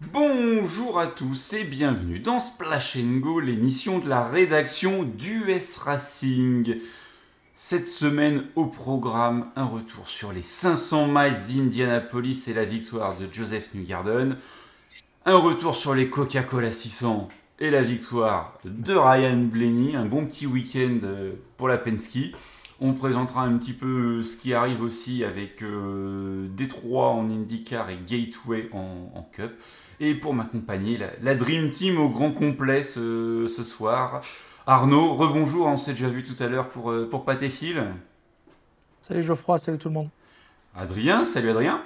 Bonjour à tous et bienvenue dans Splash Go, l'émission de la rédaction d'US Racing. Cette semaine au programme, un retour sur les 500 miles d'Indianapolis et la victoire de Joseph Newgarden. Un retour sur les Coca-Cola 600 et la victoire de Ryan Blaney. Un bon petit week-end euh, pour la Penske. On présentera un petit peu ce qui arrive aussi avec euh, Détroit en IndyCar et Gateway en, Cup. Et pour m'accompagner, la, Dream Team au grand complet ce, soir. Arnaud, rebonjour, on s'est déjà vu tout à l'heure pour, euh, pour pâté fil. Salut Geoffroy, salut tout le monde. Adrien, salut Adrien.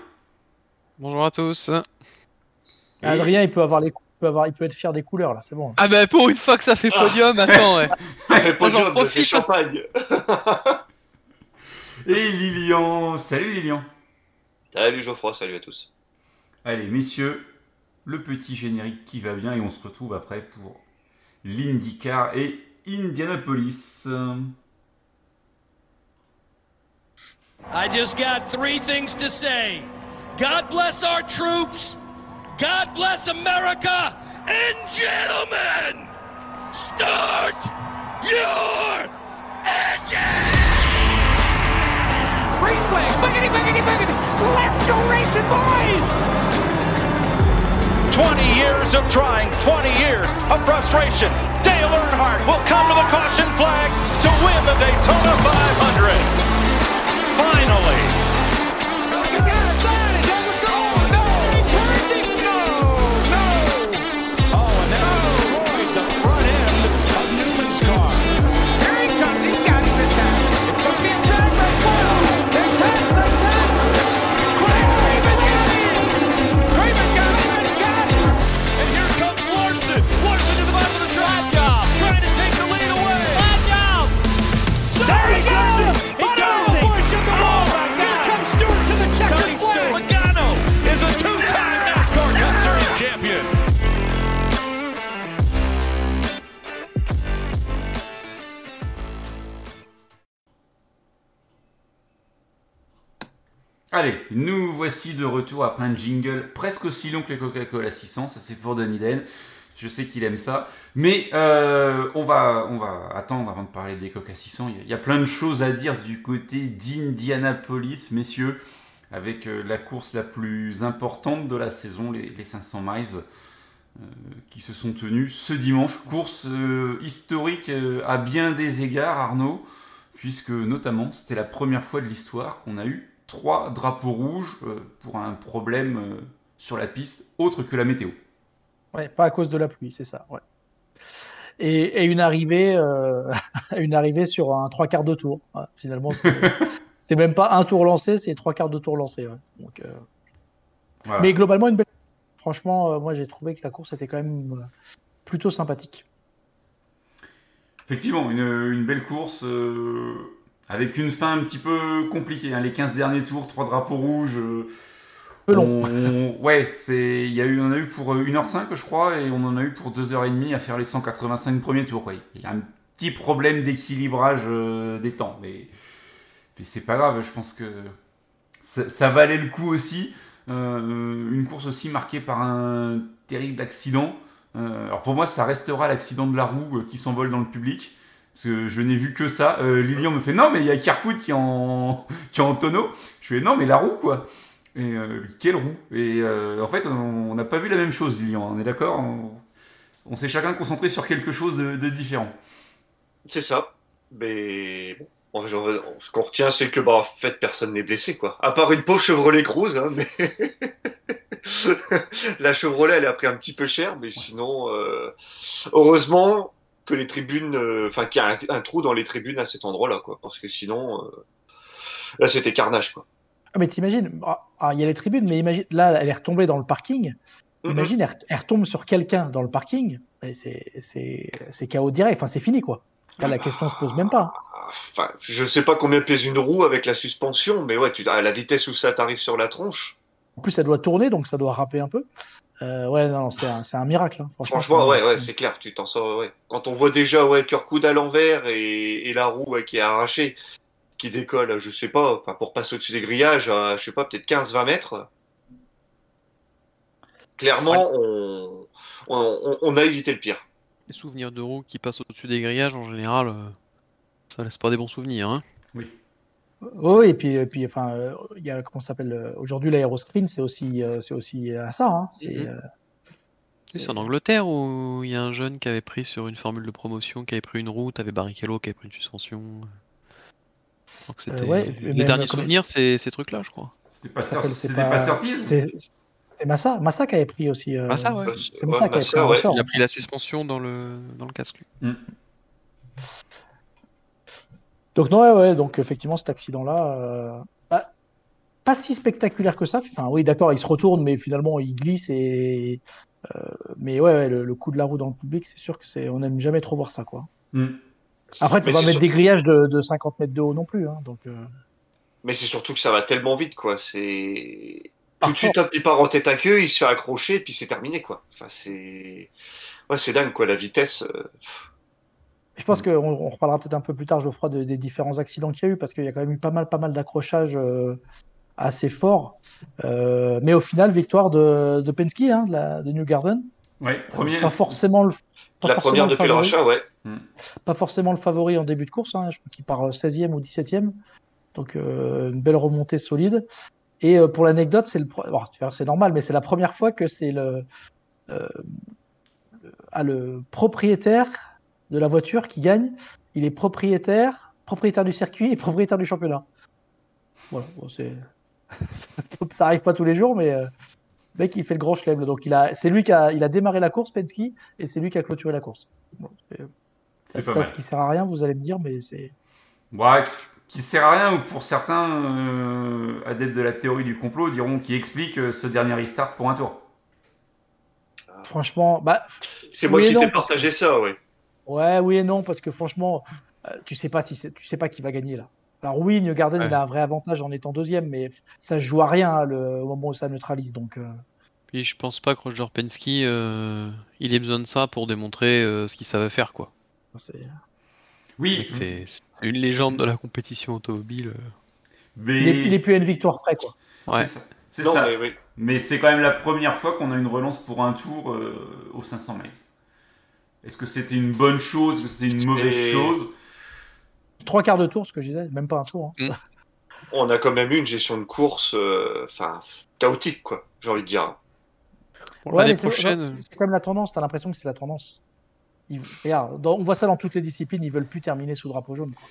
Bonjour à tous. Adrien, il peut avoir les peut avoir, il peut être fier des couleurs là, c'est bon. Ah bah pour une fois que ça fait podium, attends ouais. ça fait podium, champagne. Et Lilian, salut Lilian. Salut Geoffroy, salut à tous. Allez messieurs, le petit générique qui va bien et on se retrouve après pour l'IndyCar et Indianapolis. I just got three things to say. God bless our troops. God bless America. And gentlemen, start your engine! Flag, buggity, buggity, buggity. Let's go racing, boys! 20 years of trying, 20 years of frustration. Dale Earnhardt will come to the caution flag to win the Daytona 500. Finally, Allez, nous voici de retour après un jingle presque aussi long que les Coca-Cola 600. Ça, c'est pour Donny Den. Je sais qu'il aime ça. Mais euh, on, va, attendre avant de parler des Coca 600. Il y, a, plein de choses à dire du côté d'Indianapolis, messieurs, avec euh, la course la plus importante de la saison, les, 500 miles. Euh, qui se sont tenus ce dimanche. Course historique à bien des égards, Arnaud, puisque notamment c'était la première fois de l'histoire qu'on a eu trois drapeaux rouges euh, pour un problème euh, sur la piste autre que la météo. Ouais, pas à cause de la pluie, c'est ça. Ouais. Et, une arrivée, euh, une arrivée sur un trois quarts de tour. finalement, c'est même pas un tour lancé, c'est trois quarts de tour lancé. Donc, Mais globalement, une belle... franchement, moi j'ai trouvé que la course était quand même plutôt sympathique. Effectivement, une, une belle course. Avec une fin un petit peu compliquée. Hein. Les 15 derniers tours, trois drapeaux rouges. Euh, peu long. Ouais, c'est... Il y a eu... on a eu pour 1h05, euh, je crois, et on en a eu pour 2h30 à faire les 185 premiers tours. Il y a un petit problème d'équilibrage euh, des temps. Mais, mais c'est pas grave, je pense que ça, valait le coup aussi. une course aussi marquée par un terrible accident. alors pour moi, ça restera l'accident de la roue qui s'envole dans le public. Parce que je n'ai vu que ça. Euh, Lilian me fait non, mais il y a Kirkwood qui est en, qui est en tonneau. Je fais non, mais la roue quoi. Et euh, quelle roue Et euh, en fait, on n'a pas vu la même chose, Lilian. On est d'accord? On, s'est chacun concentré sur quelque chose de, différent. C'est ça. Mais bon, ce qu'on retient, c'est que bah, en fait, personne n'est blessé quoi. À part une pauvre Chevrolet Cruze, hein, mais la Chevrolet, elle a pris un petit peu cher, mais sinon, heureusement que les tribunes, euh, enfin qu'il y a un, trou dans les tribunes à cet endroit-là, quoi. Parce que sinon, euh, là, c'était carnage, quoi. Ah, mais t'imagines, ah, ah, il y a les tribunes, mais imagine, là, elle est retombée dans le parking. Mm-hmm. Imagine, elle, retombe sur quelqu'un dans le parking. C'est chaos direct. Enfin, c'est fini, quoi. la question se pose même pas. Enfin, je sais pas combien pèse une roue avec la suspension, mais ouais, tu, à la vitesse où ça t'arrive sur la tronche. En plus, ça doit tourner, donc ça doit râper un peu. Euh, ouais, non, c'est un, un, miracle. Hein. Franchement, ouais, ouais, c'est clair, tu t'en sors. Ouais. Quand on voit déjà ouais, Kirkwood à l'envers et, et, la roue qui est arrachée, qui décolle, je sais pas, pour passer au-dessus des grillages, je sais pas, peut-être 15-20 mètres. Clairement, on, on, on a évité le pire. Les souvenirs de roues qui passent au-dessus des grillages, en général, euh, ça laisse pas des bons souvenirs. Hein. Oui. Oui, et puis, et puis enfin, euh, il y a, comment ça s'appelle euh, Aujourd'hui, l'aéroscreen, c'est aussi, euh, c'est aussi à ça. Hein. C'est, Mhm. euh, C'est en Angleterre où il y a un jeune qui avait pris sur une formule de promotion, qui avait pris une roue, t'avais Barrichello qui avait pris une suspension. Donc c'était ouais, et les même derniers comme- souvenirs, c'est ces trucs-là, je crois. C'était pas, s'appelle- c'est pas- c'est, Massa, Massa qui avait pris aussi. euh, ouais. Ouais, Massa qui pris ouais. ressort. Il a pris la suspension dans le dans le casque. lui. Donc non, ouais, ouais, donc effectivement cet accident-là, euh, bah, pas si spectaculaire que ça. Enfin oui, d'accord, il se retourne, mais finalement il glisse et. euh, mais ouais, ouais, le, le coup de la roue dans le public, c'est sûr que c'est, on n'aime jamais trop voir ça, quoi. Hmm. Après, tu peux pas mettre des grillages de, de 50 mètres de haut non plus, hein, donc. euh, Mais c'est surtout que ça va tellement vite, quoi. C'est tout de suite, il part en tête à queue, il se fait accrocher, et puis c'est terminé, quoi. Enfin, c'est ouais, c'est dingue, quoi. La vitesse. Euh, Je pense qu'on on reparlera peut-être un peu plus tard, Geoffroy, de- des différents accidents qu'il y a eu, parce qu'il y a quand même eu pas mal, pas mal d'accrochages euh, assez forts. Euh, mais au final, victoire de, de Penske, hein, de, la- de New Garden. Ouais, premier. Pas forcément le. pas La forcément première le depuis le favori. rachat, ouais. Pas forcément le favori en début de course. hein, je crois qu'il part 16e ou 17e. Donc euh, une belle remontée solide. Et euh, pour l'anecdote, c'est le bon, normal, mais c'est la première fois que c'est le, euh, le- ah, le propriétaire de la voiture qui gagne. Il est propriétaire, propriétaire du circuit et propriétaire du championnat. Voilà, bon, c'est ça arrive pas tous les jours, mais euh, le mec il fait le grand chelem. Donc il a, c'est lui qui a, il a démarré la course, Penske, et c'est lui qui a clôturé la course. Bon, c'est- C'est la pas mal. qui sert à rien, vous allez me dire, mais c'est. Ouais, qui sert à rien, ou pour certains euh, adeptes de la théorie du complot diront qui explique euh, ce dernier restart pour un tour. Franchement, bah, C'est moi qui t'ai partagé ça, ouais. Ouais, oui et non, parce que franchement, euh, tu sais pas si tu sais pas qui va gagner là. Alors oui, New Garden, Ouais. il a un vrai avantage en étant deuxième, mais ça joue à rien hein, le, au moment où ça neutralise. Donc, euh, Puis je pense pas que Roger Penske euh, il ait besoin de ça pour démontrer euh, ce qu'il savait faire quoi. Oui, C'est une légende de la compétition automobile. mais Il, est, il est plus à une victoire près, quoi. Ouais. c'est ça. C'est Non, ça. mais oui. Mais c'est quand même la première fois qu'on a une relance pour un tour euh, aux 500 miles. Est-ce que c'était une bonne chose? Est-ce que c'était une mauvaise Et- chose? Trois quarts de tour, ce que je disais, même pas un tour. hein. On a quand même eu une gestion de course, euh, enfin, chaotique, quoi. J'ai envie de dire. Pour Ouais, l'année prochaine, C'est quand même la tendance, t'as l'impression que c'est la tendance. Ils- regarde, dans- on voit ça dans toutes les disciplines, ils veulent plus terminer sous drapeau jaune. quoi.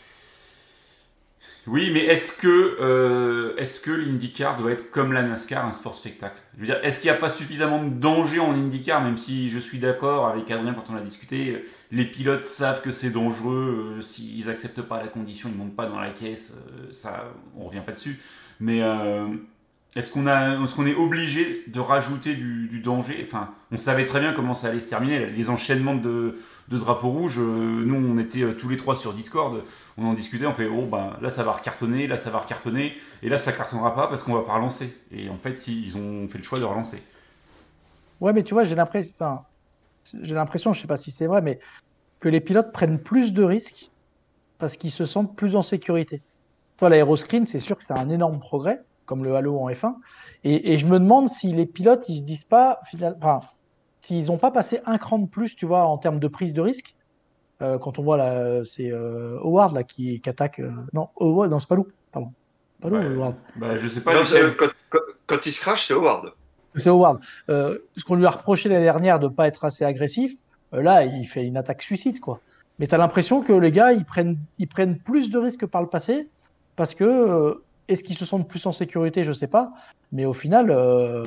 Oui, mais est-ce que, euh, est-ce que l'IndyCar doit être comme la NASCAR, un sport spectacle? Je veux dire, est-ce qu'il n'y a pas suffisamment de danger en IndyCar, même si je suis d'accord avec Adrien quand on a discuté, les pilotes savent que c'est dangereux, euh, s'ils acceptent pas la condition, ils montent pas dans la caisse, euh, ça, on revient pas dessus. Mais est-ce qu'on qu'on est obligé de rajouter du, du danger? Enfin, on savait très bien comment ça allait se terminer, les enchaînements de, de drapeaux rouges. euh, nous, on était euh, tous les trois sur Discord on en discutait, on fait oh ben là ça va recartonner, là ça va recartonner, et là ça cartonnera pas parce qu'on va pas relancer. Et en fait, ils ont fait le choix de relancer. Ouais, mais tu vois, j'ai l'impression, enfin, j'ai l'impression, je sais pas si c'est vrai, mais que les pilotes prennent plus de risques parce qu'ils se sentent plus en sécurité. Toi, l'aéroscreen, c'est sûr que c'est un énorme progrès, comme le Halo en F1. Et, je me demande si les pilotes, ils se disent pas, finalement, s'ils n'ont pas passé un cran de plus, tu vois, en termes de prise de risque. Euh, quand on voit là, c'est euh, Howard là qui, qui attaque. euh, non, Howard, non, c'est pas Lou, pardon. Pas Lou, Ouais. Howard. Bah je sais pas Non, quand, quand- quand il se crache, c'est Howard. C'est Howard. Euh, ce qu'on lui a reproché l'année dernière de ne pas être assez agressif, euh, là, il fait une attaque suicide, quoi. Mais tu as l'impression que les gars, ils prennent, ils prennent plus de risques par le passé parce que euh, est-ce qu'ils se sentent plus en sécurité, je sais pas. Mais au final, euh,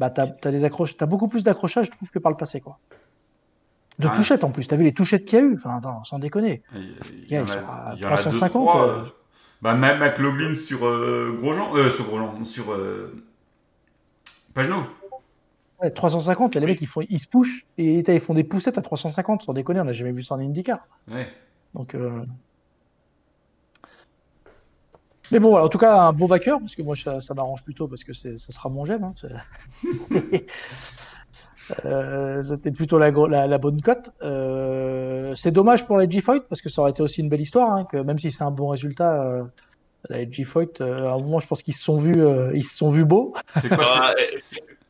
bah, tu as, beaucoup plus d'accrochages, je trouve, que par le passé, quoi. De touchettes en plus. Tu as vu les touchettes qu'il y a eu? Enfin, attends, sans déconner. Il y Yeah, en ils sont a, à il y en a deux, 350, trois. euh. euh, Bah même McLaughlin sur euh, Grosjean, euh, sur Grosjean, sur euh, Pagenaud. Ouais, 350, les Oui. mecs, ils, font, ils se pushent et ils font des poussettes à 350, sans déconner, on n'a jamais vu ça en IndyCar. Ouais. Donc, euh, Mais bon, en tout cas, un beau vainqueur, parce que moi, ça, ça m'arrange plutôt, parce que ça sera mon gemme. hein, Euh, C'était plutôt la, gro- la, la bonne cote. Euh, c'est dommage pour la G-Fight, parce que ça aurait été aussi une belle histoire, hein, que même si c'est un bon résultat, euh, La Foyt, euh, à un moment, je pense qu'ils se sont vus, euh, ils se sont vus beaux. Quoi Ah,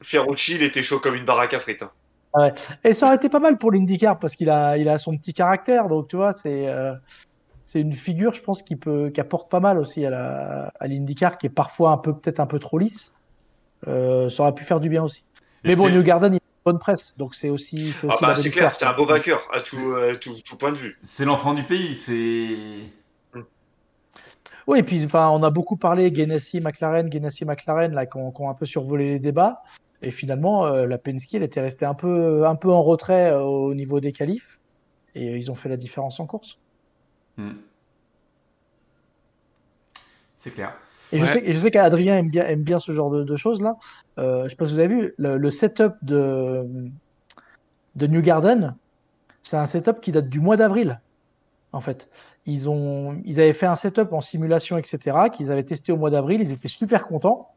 Ferrucci, il était chaud comme une baraque à frites. hein. Et ça aurait été pas mal pour l'IndyCar parce qu'il a, il a son petit caractère. Donc, tu vois, c'est, euh, c'est une figure, je pense, qui peut, qui apporte pas mal aussi à la, à l'IndyCar, qui est parfois un peu, peut-être un peu trop lisse. Euh, ça aurait pu faire du bien aussi. Et Mais bon, New Garden, il a une bonne presse, donc c'est aussi, c'est Ah aussi bah clair, c'est un beau vainqueur à tout, euh, tout, tout point de vue. C'est l'enfant du pays, c'est. Oui, et puis enfin, on a beaucoup parlé Ganassi, McLaren, Ganassi, McLaren, là, qui ont, un peu survolé les débats. Et finalement, euh, la Penske, elle était restée un peu, un peu en retrait euh, au niveau des qualifs. Et euh, ils ont fait la différence en course. Hmm. C'est clair. Et je sais, et je sais qu'Adrien aime bien, aime bien ce genre de, de choses-là. Euh, je sais pas si vous avez vu, le, le setup de, de New Garden, c'est un setup qui date du mois d'avril, en fait. Ils, ont, ils avaient fait un setup en simulation, etc., qu'ils avaient testé au mois d'avril. Ils étaient super contents.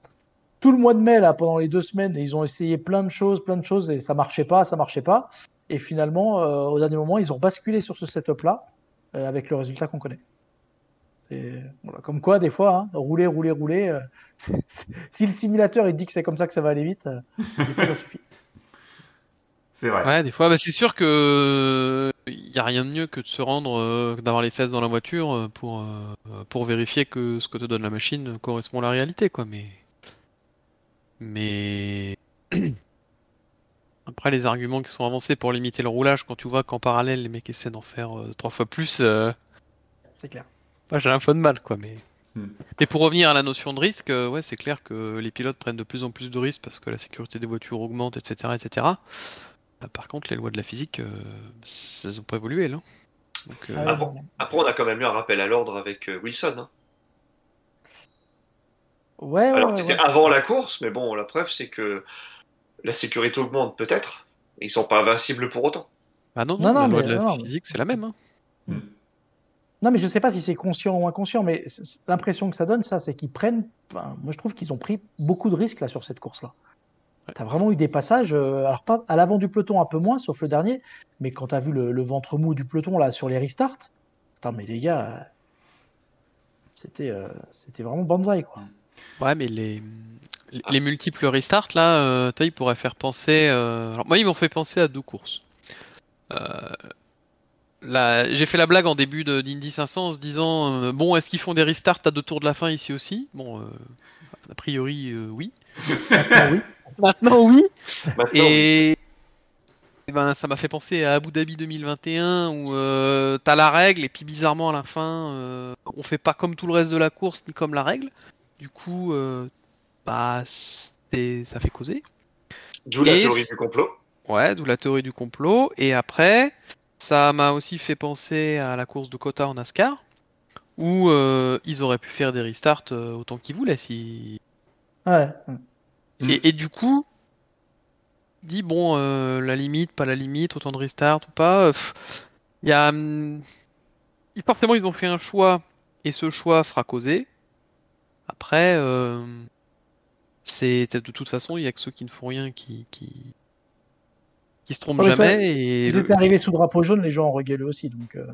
Tout le mois de mai, là, pendant les deux semaines, ils ont essayé plein de choses, plein de choses, et ça marchait pas, ça marchait pas. Et finalement, euh, au dernier moment, ils ont basculé sur ce setup-là, avec le résultat qu'on connaît. Et voilà, comme quoi, des fois, hein, rouler, rouler, rouler. euh, si le simulateur il dit que c'est comme ça que ça va aller vite, euh, des fois, ça suffit. C'est vrai. Ouais, des fois, bah, c'est sûr que il y a rien de mieux que de se rendre, euh, d'avoir les fesses dans la voiture euh, pour euh, pour vérifier que ce que te donne la machine correspond à la réalité, quoi. Mais mais après les arguments qui sont avancés pour limiter le roulage, quand tu vois qu'en parallèle les mecs essaient d'en faire euh, trois fois plus, euh, C'est clair. bah, j'ai un peu de mal, quoi. Mais Hmm. mais pour revenir à la notion de risque, euh, ouais, c'est clair que les pilotes prennent de plus en plus de risques parce que la sécurité des voitures augmente, etc., etc. Bah, par contre, les lois de la physique, euh, c- elles ont pas évolué là. Donc, euh, Ah, Ah bon. Après, on a quand même eu un rappel à l'ordre avec euh, Wilson. hein. Ouais, ouais, Alors, ouais, c'était ouais. avant la course, mais bon, la preuve, c'est que la sécurité augmente peut-être. mais Ils sont pas invincibles pour autant. Ah non, Non, non, la non, loi mais- de la non, physique, c'est la même. hein. Hmm. Non, mais je sais pas si c'est conscient ou inconscient, mais l'impression que ça donne, ça, c'est qu'ils prennent. enfin, moi, je trouve qu'ils ont pris beaucoup de risques là sur cette course-là. Ouais. Tu as vraiment eu des passages, euh, alors pas à l'avant du peloton un peu moins, sauf le dernier, mais quand tu as vu le, le ventre mou du peloton là sur les restarts, putain, mais les gars, euh, c'était euh, c'était vraiment banzai quoi. Ouais, mais les, les, les multiples restarts là, euh, toi, ils pourraient faire penser. euh, Alors, moi, ils m'ont fait penser à deux courses. Euh, là, j'ai fait la blague en début de d'Indy 500 en se disant euh, bon, est-ce qu'ils font des restarts à deux tours de la fin ici aussi? Bon, euh, a priori, euh, oui. Ah oui. Maintenant, oui. Et eh ben, ça m'a fait penser à Abu Dhabi 2021 où euh, t'as la règle et puis bizarrement à la fin euh, on fait pas comme tout le reste de la course ni comme la règle. Du coup, euh, bah ça fait causer. D'où la théorie du complot. Ouais, d'où la théorie du complot. Et après, ça m'a aussi fait penser à la course de Kota en NASCAR où euh, ils auraient pu faire des restarts euh, autant qu'ils voulaient si Ouais. Mm. Et, et du coup, dit bon, euh, la limite, pas la limite, autant de restart ou pas. euh, Il y a, hum, forcément, ils ont fait un choix et ce choix fera causer. Après, euh, c'est de toute façon, il y a que ceux qui ne font rien qui qui, qui se trompent jamais. Et Ils le- étaient arrivés sous drapeau jaune, les gens ont regalé aussi, donc. euh,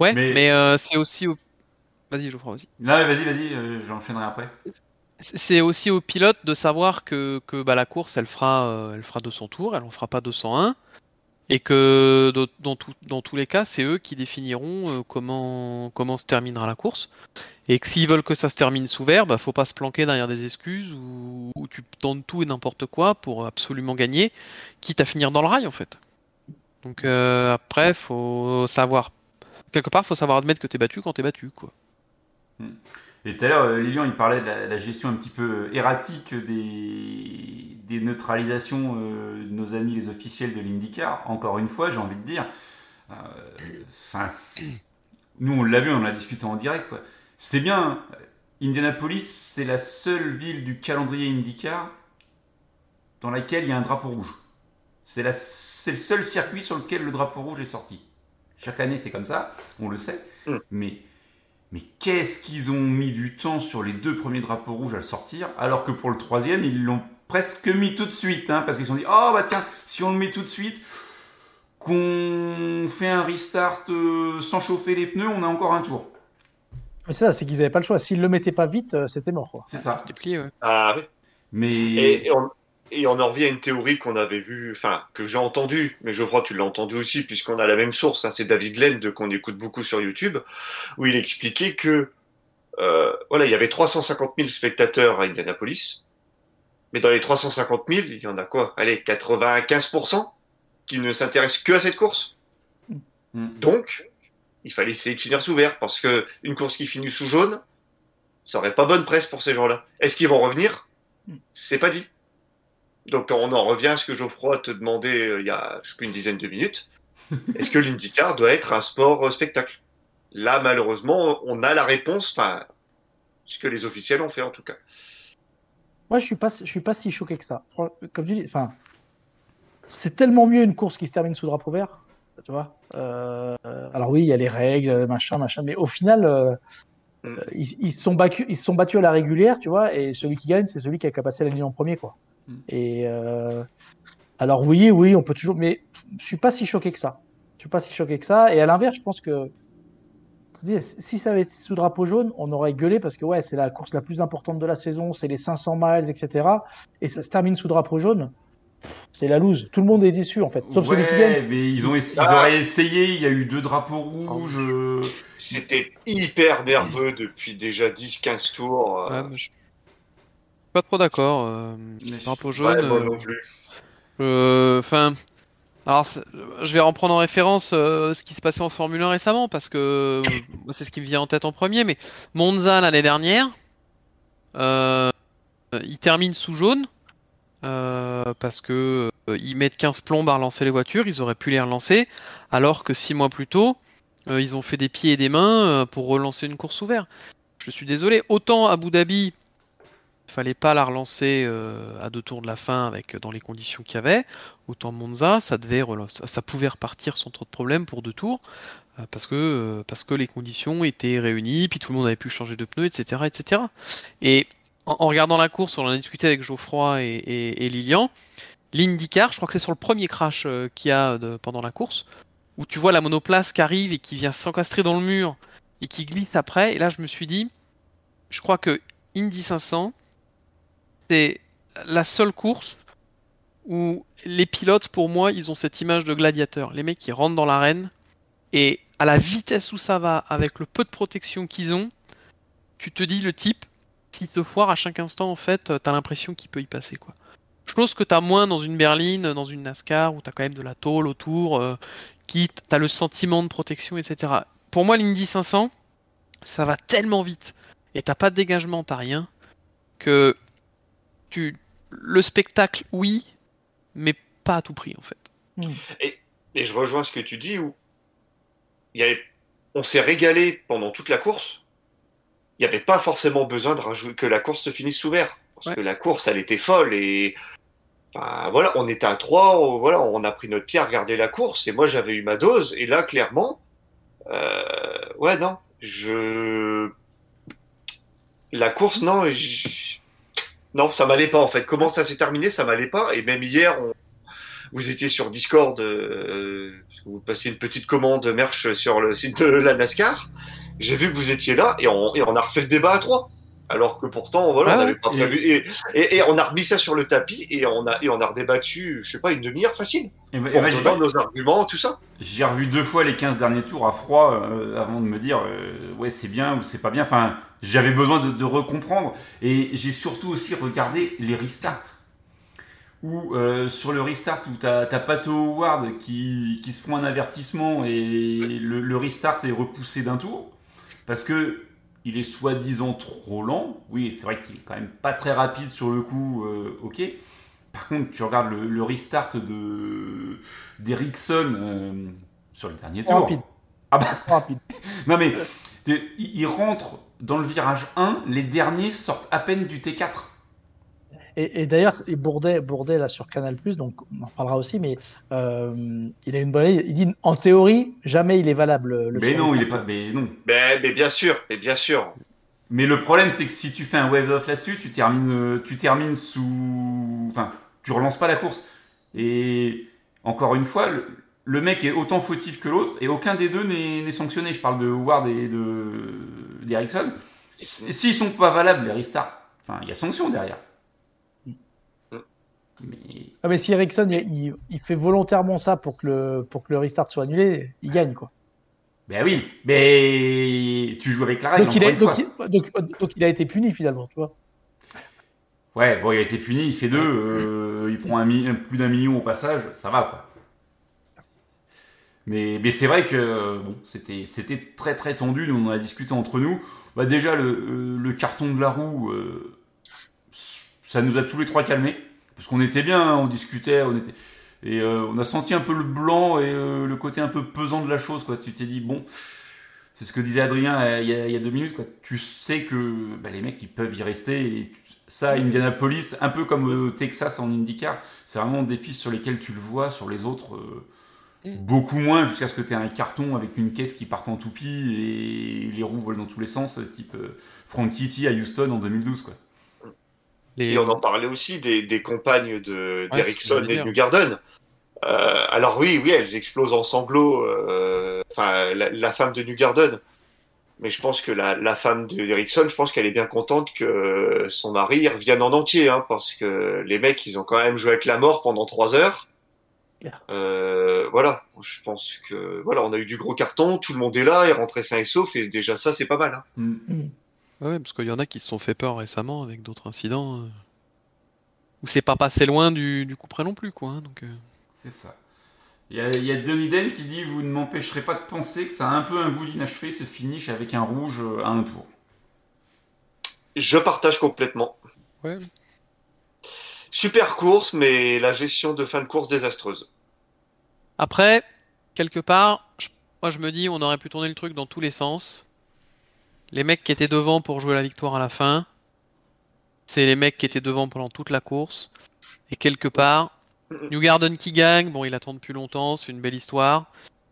Ouais, Mais- mais, euh, c'est aussi au... Vas-y, Geoffroy, vas-y. Là, vas-y, vas-y, euh, j'enchaînerai après. C'est aussi au pilote de savoir que, que bah, la course, elle fera, euh, elle fera 200 tours, elle en fera pas 201, et que dans, dans, tout- dans tous les cas, c'est eux qui définiront euh, comment, comment se terminera la course, et que s'ils veulent que ça se termine sous vert, bah, faut pas se planquer derrière des excuses ou tu tentes tout et n'importe quoi pour absolument gagner, quitte à finir dans le rail en fait. Donc euh, après, faut savoir quelque part, faut savoir admettre que t'es battu quand t'es battu quoi. Et tout à l'heure, euh, Lilian, il parlait de la, la gestion un petit peu erratique des, neutralisations euh, de nos amis les officiels de l'IndyCar. Encore une fois, j'ai envie de dire, euh, nous on l'a vu, on en a discuté en direct. quoi. C'est bien, Indianapolis, c'est la seule ville du calendrier IndyCar dans laquelle il y a un drapeau rouge. C'est la- c'est le seul circuit sur lequel le drapeau rouge est sorti. Chaque année, c'est comme ça, on le sait. Mm. Mais mais qu'est-ce qu'ils ont mis du temps sur les deux premiers drapeaux rouges à le sortir, alors que pour le troisième, ils l'ont presque mis tout de suite, hein, parce qu'ils se sont dit, oh bah tiens, si on le met tout de suite, qu'on fait un restart euh, sans chauffer les pneus, on a encore un tour. Mais c'est ça, c'est qu'ils n'avaient pas le choix. S'ils le mettaient pas vite, euh, c'était mort. Quoi. C'est ça. C'était plié, ouais. Ah oui. Mais Et, et on, et on en revient à une théorie qu'on avait vue, enfin, que j'ai entendue, mais je crois que tu l'as entendu aussi, puisqu'on a la même source, hein, c'est David Glenn, de- qu'on écoute beaucoup sur YouTube, où il expliquait que, euh, voilà, il y avait 350 000 spectateurs à Indianapolis, mais dans les 350 000, il y en a quoi? Allez, 95% qui ne s'intéressent que à cette course. Mm. Donc, il fallait essayer de finir sous vert, parce que une course qui finit sous jaune, ça aurait pas bonne presse pour ces gens-là. Est-ce qu'ils vont revenir? C'est pas dit. Donc on en revient à ce que Geoffroy te demandait euh, il y a je sais plus une dizaine de minutes. Est-ce que l'IndyCar doit être un sport euh, spectacle? Là, malheureusement, on a la réponse, enfin, ce que les officiels ont fait en tout cas. Moi, je suis pas, je suis pas si choqué que ça. Comme tu dis, enfin, c'est tellement mieux une course qui se termine sous drapeau vert, tu vois. Euh, alors oui, il y a les règles, machin, machin, mais au final, euh, Mm. euh, ils, sont battus, ils se sont battus à la régulière, tu vois, et celui qui gagne, c'est celui qui a passer la ligne en premier, quoi. Mm. Et euh, alors oui, oui, on peut toujours, mais je suis pas si choqué que ça. Je suis pas si choqué que ça. Et à l'inverse, je pense que si ça avait été sous drapeau jaune, on aurait gueulé parce que ouais, c'est la course la plus importante de la saison, c'est les 500 miles, etc. Et ça se termine sous drapeau jaune. C'est la loose. Tout le monde est déçu en fait, sauf celui qui gagne. mais ils ont essa- ils Ah. auraient essayé. Il y a eu deux drapeaux rouges. euh, C'était hyper nerveux depuis déjà 10-15 tours. euh, Ouais, je- Pas trop d'accord. euh, ouais, moi euh, non plus. Euh, Enfin, alors je vais reprendre en référence euh, ce qui s'est passé en Formule 1 récemment parce que euh, c'est ce qui me vient en tête en premier. Mais Monza l'année dernière, euh, il termine sous jaune euh, parce que euh, ils mettent 15 plombes à relancer les voitures. Ils auraient pu les relancer, alors que six mois plus tôt, euh, ils ont fait des pieds et des mains euh, pour relancer une course ouverte. Je suis désolé. Autant Abu Dhabi, fallait pas la relancer euh, à deux tours de la fin avec dans les conditions qu'il y avait. Autant Monza, ça devait relancer- ça pouvait repartir sans trop de problèmes pour deux tours parce que parce que les conditions étaient réunies, puis tout le monde avait pu changer de pneus, etc., etc. Et en, regardant la course, on en a discuté avec Geoffroy et, et, et Lilian. L'IndyCar, je crois que c'est sur le premier crash euh, qu'il y a pendant la course, où tu vois la monoplace qui arrive et qui vient s'encastrer dans le mur et qui glisse après. Et là, je me suis dit, je crois que Indy 500, c'est la seule course où les pilotes, pour moi, ils ont cette image de gladiateur. Les mecs qui rentrent dans l'arène et à la vitesse où ça va, avec le peu de protection qu'ils ont, tu te dis le type, s'il te foire à chaque instant, en fait, t'as l'impression qu'il peut y passer, quoi. Chose que t'as moins dans une berline, dans une NASCAR, où t'as quand même de la tôle autour, euh, qui t'as le sentiment de protection, etc. Pour moi, l'Indy 500, ça va tellement vite, et t'as pas de dégagement, t'as rien, que tu, le spectacle, oui, mais pas à tout prix, en fait. Et je rejoins ce que tu dis où il y avait... on s'est régalé pendant toute la course. Il n'y avait pas forcément besoin de que la course se finisse sous. Parce Ouais. que la course, elle était folle. Et bah, voilà, on était à trois, on- voilà, on a pris notre pied à regarder la course. Et moi, j'avais eu ma dose. Et là, clairement, euh, ouais, non, je. La course, non, je- non, ça m'allait pas en fait. Comment ça s'est terminé, ça m'allait pas. Et même hier, on vous étiez sur Discord, euh, vous passiez une petite commande merch sur le site de la NASCAR. J'ai vu que vous étiez là et on, et on a refait le débat à trois. Alors que pourtant, voilà, Ah on n'avait pas prévu. Et, et, et on a remis ça sur le tapis et on a, et on a redébattu, je sais pas, une demi-heure facile. Et bah- En bah, j'ai- donnant nos arguments, tout ça. J'ai revu deux fois les 15 derniers tours à froid euh, avant de me dire euh, ouais c'est bien ou c'est pas bien. Enfin, j'avais besoin de, de recomprendre et j'ai surtout aussi regardé les restarts. Où euh, sur le restart où t'as t'as Pato Howard qui, qui se prend un avertissement et le, le restart est repoussé d'un tour parce que il est soi-disant trop lent. Oui, c'est vrai qu'il est quand même pas très rapide sur le coup. euh, ok. Par contre, tu regardes le, le restart de d'Ericsson euh, sur le dernier tour. rapide. Ah bah, Trop rapide. non mais il rentre dans le virage 1, les derniers sortent à peine du T4. Et, et d'ailleurs, et Bourdet, Bourdet là sur Canal donc on en reparlera aussi, mais euh, il a une bonne idée. Il dit en théorie, jamais il est valable. Le mais non, il est pas. Mais non. Mais, mais bien sûr, mais bien sûr. Mais le problème, c'est que si tu fais un wave off là-dessus, tu termines, tu termines sous. Enfin, tu relances pas la course. Et encore une fois, le, le mec est autant fautif que l'autre et aucun des deux n'est sanctionné. Je parle de Ward et de d'Erickson. S'ils sont pas valables, les restarts, enfin, il y a sanction derrière. Mais... Ah mais si Ericsson il, il, fait volontairement ça pour que le pour que le restart soit annulé, il gagne quoi. Ben oui, mais tu joues avec la règle. Donc, il a, donc, donc, il a été puni finalement, tu vois. Ouais, bon, il a été puni, il fait deux, euh, il prend un, plus d'un million au passage, ça va quoi. Mais, mais c'est vrai que bon, c'était, c'était très très tendu, nous on en a discuté entre nous. Bah, déjà, le, euh, le carton de la roue, euh, ça nous a tous les trois calmés. Parce qu'on était bien, hein, on discutait, on était. Et on a senti un peu le blanc et le côté un peu pesant de la chose, quoi. Tu t'es dit, bon, c'est ce que disait Adrien il y, a, il y a deux minutes, quoi. Tu sais que bah, les mecs, ils peuvent y rester et ça, Indianapolis, un peu comme au Texas en IndyCar, c'est vraiment des pistes sur lesquelles tu le vois, sur les autres, euh, mm. beaucoup moins, jusqu'à ce que tu aies un carton avec une caisse qui parte en toupie et les roues volent dans tous les sens, type euh, Frank Kitty à Houston en 2012. Quoi. Et on en parlait aussi des, compagnes d'Erickson et de New Garden. Euh, alors oui, oui, elles explosent en sanglots. Enfin, la, la, femme de New Garden, mais je pense que la, la femme d'Erickson, je pense qu'elle est bien contente que son mari revienne en entier, hein, parce que les mecs, ils ont quand même joué avec la mort pendant trois heures. Euh, voilà, je pense que voilà, on a eu du gros carton, tout le monde est là, est rentré sain et sauf, et déjà ça, c'est pas mal. Hein. Mm. Mm. Ouais, parce qu'il y en a qui se sont fait peur récemment avec d'autres incidents euh, où c'est pas passé loin du, du coup près non plus, quoi. Hein, donc. Euh. C'est ça. Il y, a, il y a Denis Den qui dit Vous ne m'empêcherez pas de penser que ça a un peu un goût d'inachevé ce finish avec un rouge euh, à un tour. Je partage complètement. Ouais. Super course, mais la gestion de fin de course désastreuse. Après, quelque part, moi je me dis on aurait pu tourner le truc dans tous les sens. Les mecs qui étaient devant pour jouer la victoire à la fin, c'est les mecs qui étaient devant pendant toute la course. Et quelque part, New Garden qui gagne, bon, il attend depuis longtemps, c'est une belle histoire.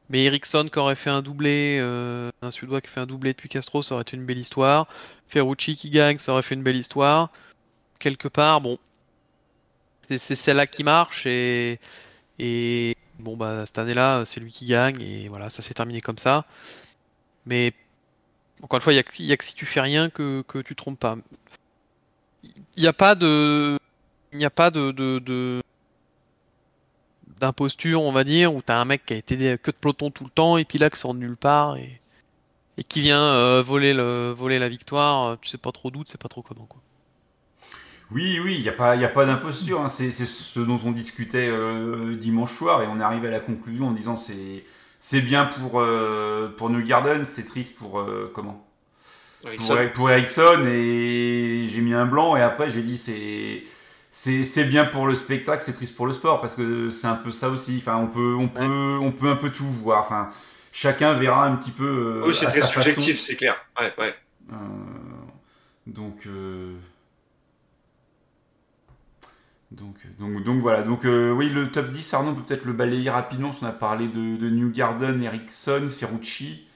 Mais Ericsson qui aurait fait un doublé, euh, un Suédois qui fait un doublé depuis Castro, ça aurait été une belle histoire. Ferrucci qui gagne, ça aurait fait une belle histoire. Quelque part, bon, c'est celle-là qui marche et, et bon bah cette année-là, c'est lui qui gagne et voilà, ça s'est terminé comme ça. Mais encore une fois, il y, a, que si tu fais rien que, que tu trompes pas. Il n'y a pas de, il n'y a pas de, de d'imposture, on va dire, où t'as un mec qui a été que de peloton tout le temps et puis là qui sort de nulle part et, qui vient euh, voler, le, voler la victoire, euh, tu sais pas trop d'où, tu sais pas trop comment quoi. Oui, oui, il n'y a pas, a pas d'imposture. Hein. C'est ce dont on discutait euh, dimanche soir et on est arrivé à la conclusion en disant c'est c'est bien pour pour New Garden, c'est triste pour comment? Pour, pour Ericsson et j'ai mis un blanc et après j'ai dit c'est c'est bien pour le spectacle, c'est triste pour le sport parce que c'est un peu ça aussi. Enfin, on peut, on peut, on peut un peu tout voir. Enfin, chacun verra un petit peu. Euh, oui, c'est très subjectif, c'est clair. Ouais, ouais. Euh, donc, euh, donc, donc, donc, voilà. Donc, oui, le top 10, Arnaud peut peut-être le balayer rapidement. On a parlé de, de New Garden, Ericsson, Ferrucci.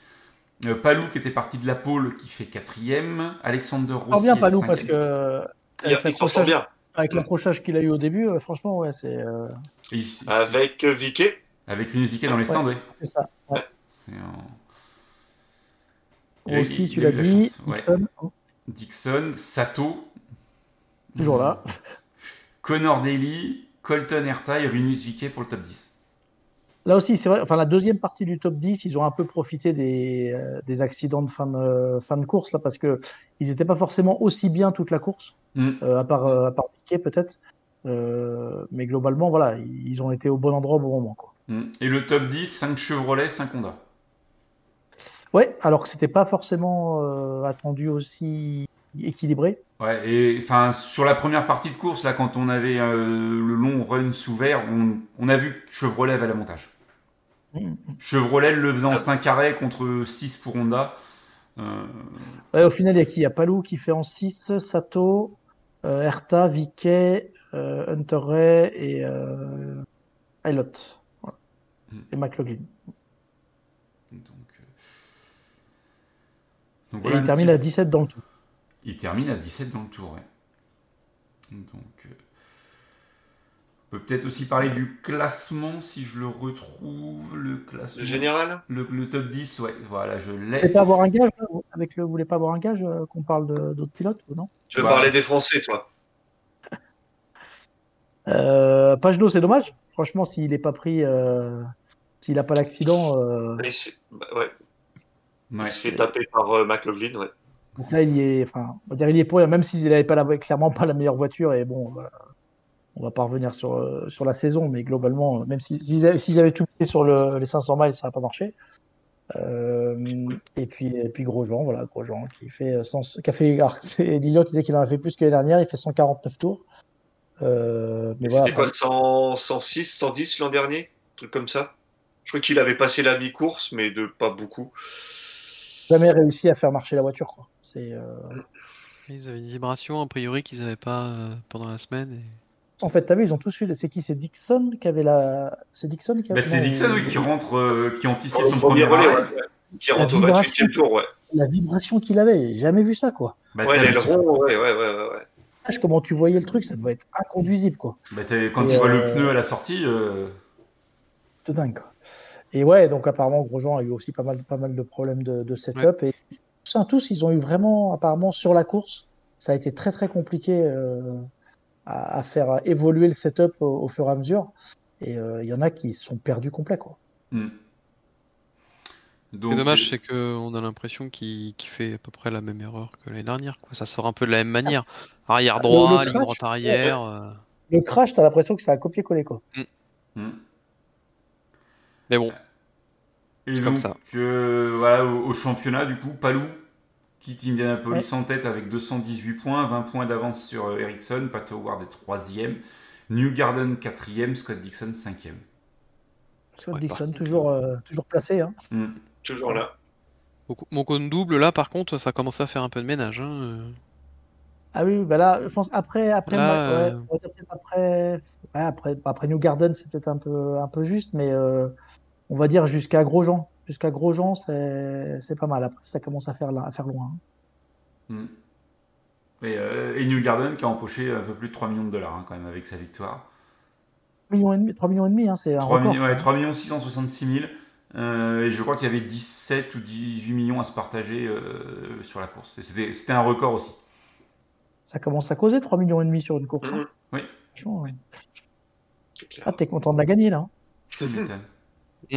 Palou qui était parti de la pole qui fait quatrième. Alexander Rossi. bien Palou parce que. S'en sort bien. Avec l'accrochage qu'il a eu au début, euh, franchement, ouais, c'est. Euh, avec euh, Vicky Avec une Vicky dans les stands, C'est ça. Ouais. C'est Aussi, tu l'as dit, Dixon. Dixon, Sato. Toujours là. Connor Daly, Colton Herta et Runus Vicky pour le top 10. Là aussi, c'est vrai, enfin, la deuxième partie du top 10, ils ont un peu profité des, euh, des accidents de fin, de fin de course, là, parce qu'ils n'étaient pas forcément aussi bien toute la course, mm. euh, à part, euh, à part Piquet peut-être. mais globalement, voilà, ils ont été au bon endroit au bon moment. Quoi. Mm. Et le top 10, 5 Chevrolet, 5 Honda. Ouais, alors que c'était pas forcément attendu aussi équilibré. Ouais, et enfin sur la première partie de course, là, quand on avait le long run sous vert, on, on, a vu que Chevrolet avait l'avantage. Chevrolet le faisait en 5 arrêts contre 6 pour Honda. Euh, au final, il y a qui? Il y a Palou qui fait en 6, Sato, euh, Erta, Viquet, euh, Hunter Ray et euh, Ilott. Mm. Et McLaughlin. Donc, donc voilà et il termine à 17 dans le tout. Il termine à 17 dans le tour, ouais. Donc. On peut peut-être aussi parler du classement si je le retrouve. Le classement. Le général Le, le top 10, ouais, voilà, je Vous voulez l'ai. pas avoir un gage avec le, vous voulez pas avoir un gage euh, qu'on parle d'autres pilotes ou non? Tu veux Ouais. parler des Français, toi? Euh, Pageno, c'est dommage. Franchement, s'il n'est pas pris, euh, s'il n'a pas l'accident, euh, il se, fait, bah, ouais, Ouais. il se fait taper par euh, McLaughlin, ouais. Donc là, il y est, enfin, on va dire, il y est pour rien, même s'il n'avait pas la, clairement pas la meilleure voiture. Et bon, voilà. on va pas revenir sur, euh, sur la saison, mais globalement, même si- s'ils avaient, tout mis sur le- les 500 miles, ça n'aurait pas marché. Euh, et puis, et puis Grosjean, voilà, Grosjean qui fait, 100 qui a fait, alors, Lilian qui disait qu'il en a fait plus que l'année dernière, il fait 149 tours. Euh, mais voilà, C'était quoi, enfin, 100, 106, 110 l'an dernier? Un truc comme ça? Je crois qu'il avait passé la mi-course, mais de pas beaucoup. Jamais réussi à faire marcher la voiture, quoi. C'est, euh, Ils avaient une vibration a priori qu'ils n'avaient pas euh, pendant la semaine. et- En fait, t'as vu, ils ont tous eu. C'est qui C'est Dixon qui avait la. C'est Dixon qui Bah, avait. c'est Dixon euh, oui, qui rentre, euh, qui anticipe le son premier premier relais, arrêt. ouais, ouais. Qui rentre au vibration. 28e tour, ouais. La vibration qu'il avait, j'ai jamais vu ça, quoi. Bah, Ouais, l'aileron, ouais, ouais, ouais, ouais, Comment tu voyais le truc, ça devait être inconduisible, quoi. bah, quand Et, tu vois le pneu à la sortie, euh, De dingue, quoi. Et ouais, donc apparemment, Grosjean a eu aussi pas mal, pas mal de problèmes de, de setup. Et tous, hein, tous, ils ont eu vraiment, apparemment, sur la course, ça a été très, très compliqué euh, à, à faire évoluer le setup au, au fur et à mesure. Et euh, il y en a qui se sont perdus complet, quoi. hmm. Donc, est dommage, c'est qu'on a l'impression qu'il qu'il fait à peu près la même erreur que l'année dernière. Quoi. Ça sort un peu de la même manière. Arrière Le- droit, le ligne crash, droite arrière. euh. Le crash, t'as l'impression que ça a copié-collé, quoi. hmm. Mais bon, Et comme donc, ça. euh, voilà, au, au championnat, du coup, Palou quitte Indianapolis en tête avec 218 points, 20 points d'avance sur euh, Ericsson, Pat Howard est 3ème, New Garden 4ème, Scott Dixon 5ème. Scott Ouais, Dixon, toujours, euh, toujours placé. Hein. Hmm. Toujours là. mon- compte double, là, par contre, ça commence à faire un peu de ménage. hein. Ah oui, bah là, je pense après, après, Là, ouais, euh, après, ouais, après, après New Garden, c'est peut-être un peu, un peu juste, mais euh, on va dire jusqu'à Grosjean. Jusqu'à Grosjean, c'est, c'est pas mal. Après, ça commence à faire, la- à faire loin. hein. Hmm. Et, euh, et New Garden qui a empoché un peu plus de 3 millions de dollars hein, quand même avec sa victoire. 3 millions et demi, 3 millions et demi, hein, c'est un 3 record. millions, ça, ouais, hein. 3 millions 666 000. Euh, et je crois qu'il y avait 17 ou 18 millions à se partager euh, sur la course. C'était un record aussi. Ça commence à causer 3 millions et demi sur une course. hein. Oui. Franchement, ouais. C'est clair. Ah, t'es content de la gagner là. hein. Tu m'étonnes. Hmm.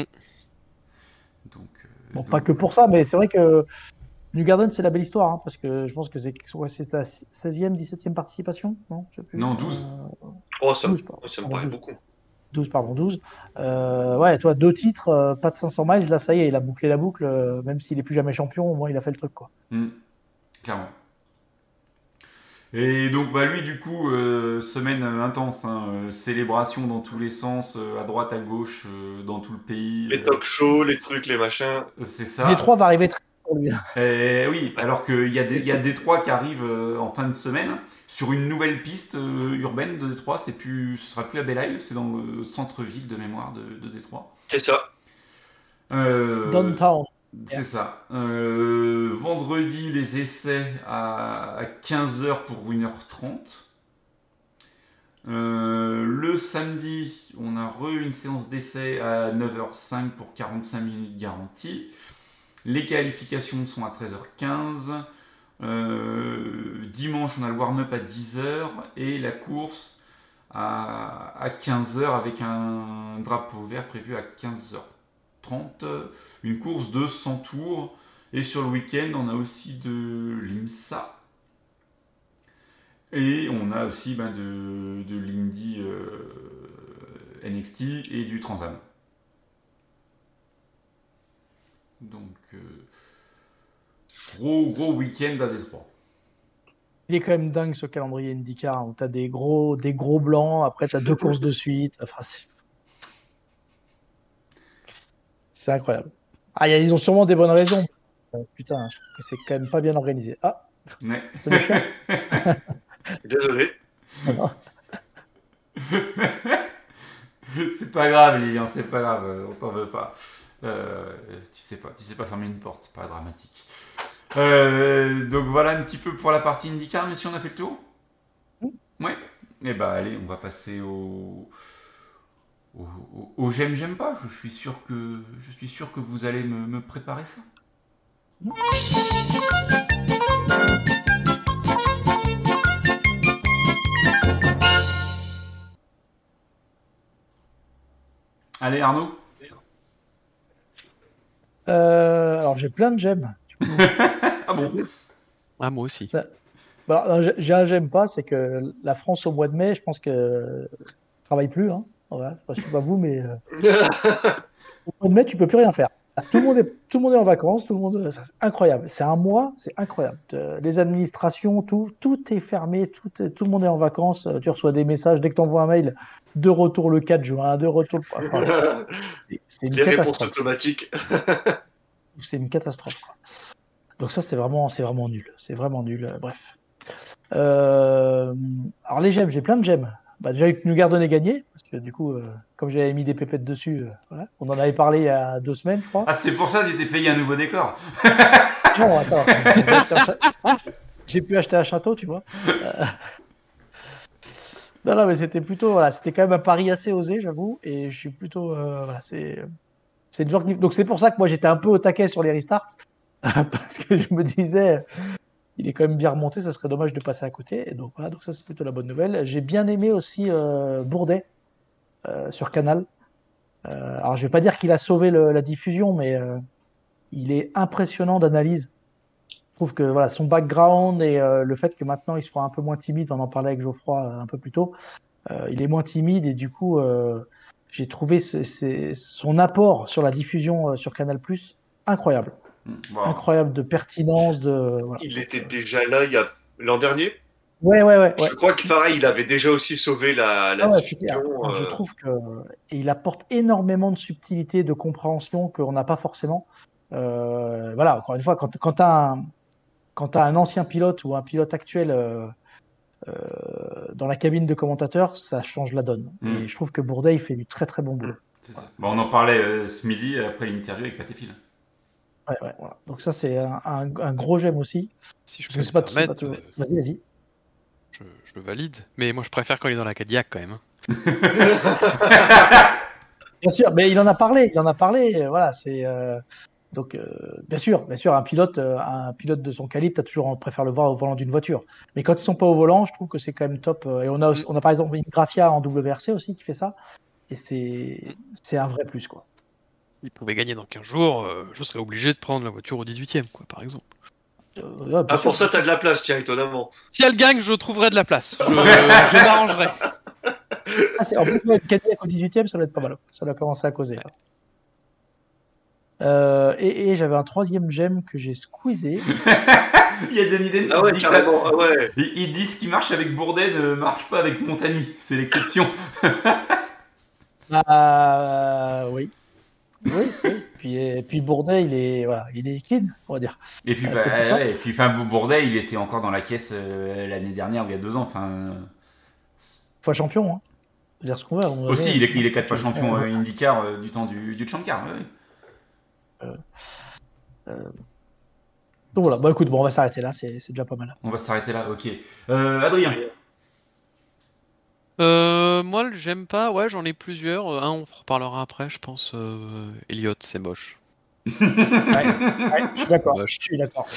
Donc, euh, Bon, donc, pas que pour ça, mais c'est vrai que New Garden, c'est la belle histoire, hein, parce que je pense que c'est, ouais, sa 16e, 17e participation, non? Plus. Non, 12. Euh, Oh, ça, 12, pardon. ça me paraît 12. beaucoup. 12, pardon, 12. Euh, ouais, toi, deux titres, euh, pas de 500 miles, là, ça y est, il a bouclé la boucle, euh, même s'il est plus jamais champion, au moins il a fait le truc, quoi. Hmm. Clairement. Et donc, bah, lui, du coup, euh, semaine intense, hein, euh, célébration dans tous les sens, euh, à droite, à gauche, euh, dans tout le pays. Les euh, talk shows, les trucs, les machins. c'est ça. Détroit va arriver très vite pour lui. Eh oui, alors qu'il y a des, y a Détroit qui arrive euh, en fin de semaine sur une nouvelle piste euh, urbaine de Détroit. C'est plus, ce sera plus à Belle Isle, c'est dans le centre-ville de mémoire de, de Détroit. C'est ça. Euh, Downtown. C'est ça. Euh, vendredi, les essais à, 15h pour 1h30. Euh, le samedi, on a re une séance d'essai à 9h05 pour 45 minutes garantie. Les qualifications sont à 13h15. Euh, dimanche, on a le warm-up à 10h et la course à, à 15h avec un drapeau vert prévu à 15h30. Une course de 100 tours. Et sur le week-end, on a aussi de l'IMSA. Et on a aussi ben, de, de l'Indy euh, NXT et du Transam. Donc, euh, gros, gros week-end à Détroit. Il est quand même dingue ce calendrier IndyCar, hein, où t'as des gros, des gros blancs, après t'as deux courses de suite. Enfin, c'est... c'est incroyable. Ah, y a- ils ont sûrement des bonnes raisons. Euh, putain, je trouve que c'est quand même pas bien organisé. Ah, Ouais. c'est le chien. Désolé. c'est pas grave, Lilian, c'est pas grave, euh, on t'en veut pas. Euh, tu sais pas, tu sais pas fermer une porte, c'est pas dramatique. Euh, donc voilà un petit peu pour la partie IndyCar, mais si on a fait le tour? Ouais. Eh bah allez, on va passer au au, au- au j'aime j'aime pas. Je suis sûr que je suis sûr que vous allez me, me préparer ça. Allez Arnaud. Euh, alors j'ai plein de j'aime. Ah bon? Ah, moi aussi. Bon, alors, j'ai- un j'aime pas, c'est que la France au mois de mai, je pense que travaille plus. Hein. Voilà. Je sais pas vous, mais euh, au mois de mai, tu peux plus rien faire. Tout le monde est, tout le monde est en vacances, tout le monde, c'est incroyable. C'est un mois, c'est incroyable. Euh, Les administrations, tout, tout est fermé, tout, tout le monde est en vacances. Euh, Tu reçois des messages dès que tu envoies un mail, de retour le 4 juin, de retour. le- Enfin, c'est- une Les réponses catastrophe. automatiques. c'est une catastrophe. quoi. Donc ça, c'est vraiment, c'est vraiment nul. C'est vraiment nul. bref. Euh, alors les gemmes, j'ai plein de gemmes. Bah, déjà eu que New Garden ait gagné, parce que du coup, euh, comme j'avais mis des pépettes dessus, euh, voilà. on en avait parlé il y a deux semaines, je crois. Ah c'est pour ça que tu t'es payé un nouveau décor. Non, attends. j'ai pu acheter un château, tu vois. Euh, Non, non, mais c'était plutôt, voilà, c'était quand même un pari assez osé, j'avoue, et je suis plutôt, voilà, c'est, c'est donc c'est pour ça que moi j'étais un peu au taquet sur les restarts, parce que je me disais, il est quand même bien remonté, ça serait dommage de passer à côté, et donc voilà, donc ça c'est plutôt la bonne nouvelle. J'ai bien aimé aussi euh, Bourdet euh, sur Canal. Euh, alors je vais pas dire qu'il a sauvé le- la diffusion, mais euh, il est impressionnant d'analyse. Je trouve que voilà, son background et euh, le fait que maintenant il soit un peu moins timide, on en parlait avec Geoffroy euh, un peu plus tôt, il est moins timide et du coup j'ai trouvé son apport sur la diffusion sur Canal incroyable. Incroyable de pertinence, de. voilà. Il était déjà là il y a l'an dernier? Ouais, ouais, ouais. ouais. Je crois que pareil, il avait déjà aussi sauvé la, la Ah ouais, diffusion. Je euh, trouve que et il apporte énormément de subtilité, de compréhension qu'on n'a pas forcément. Euh, voilà, encore une fois, quand, quand tu as, un, quand t'as un ancien pilote ou un pilote actuel euh, euh, dans la cabine de commentateur, ça change la donne. Mm. Et je trouve que Bourdet, il fait du très très bon boulot. C'est ça. Bon, on en parlait euh, ce midi après l'interview avec Patéfil. Ouais, ouais, voilà. Donc ça, c'est un, un- un gros j'aime aussi. Si je peux pas, tout- Vas-y, vas-y. je, je le valide. Mais moi, je préfère quand il est dans la Cadillac quand même. hein. Bien sûr, mais il en a parlé, il en a parlé. Voilà, c'est euh, donc euh, bien sûr, bien sûr, un pilote, euh, un pilote de son calibre, t'as toujours on préfère le voir au volant d'une voiture. Mais quand ils sont pas au volant, je trouve que c'est quand même top. Et on a, aussi- on a par exemple une Gracia en WRC aussi qui fait ça, et c'est c'est un vrai plus quoi. Il pouvait gagner dans 15 jours, euh, je serais obligé de prendre la voiture au 18ème, quoi, par exemple. Euh, Ah, pour ça, t'as de la place, tiens, étonnamment. Si elle gagne, je trouverai de la place. Je, je m'arrangerai. Ah, en plus, le Cadillac au 18ème, ça doit être pas mal. Ça doit commencer à causer. Euh, et et j'avais un troisième gemme que j'ai squeezé. Il y a Denis Den qui Ah ouais, dit ça-. Ah ouais. Ils, ils disent ce qui marche avec Bourdet ne marche pas avec Montagny. C'est l'exception. Ah, oui. Oui, oui. Puis, et puis Bourdet, il est, voilà, il est clean, on va dire. Et puis, Ouais, bah, ouais, et puis enfin, Bourdet, il était encore dans la caisse euh, l'année dernière ou il y a deux ans. Enfin, euh, Fois champion, hein. Dire ce qu'on veut. on aussi, avait- il est, il est quatre fois champion euh, IndyCar euh, du temps du, du Chankar. ouais, ouais. Donc voilà, bah écoute, bon, on va s'arrêter là, c'est déjà pas mal. On va s'arrêter là. Ok. Euh, Adrien. Euh, moi, j'aime pas. Ouais, j'en ai plusieurs. Euh, Un, on en reparlera après, je pense. Euh, Elliot, c'est moche. Ouais, ouais, je suis d'accord. Moche. Je suis d'accord.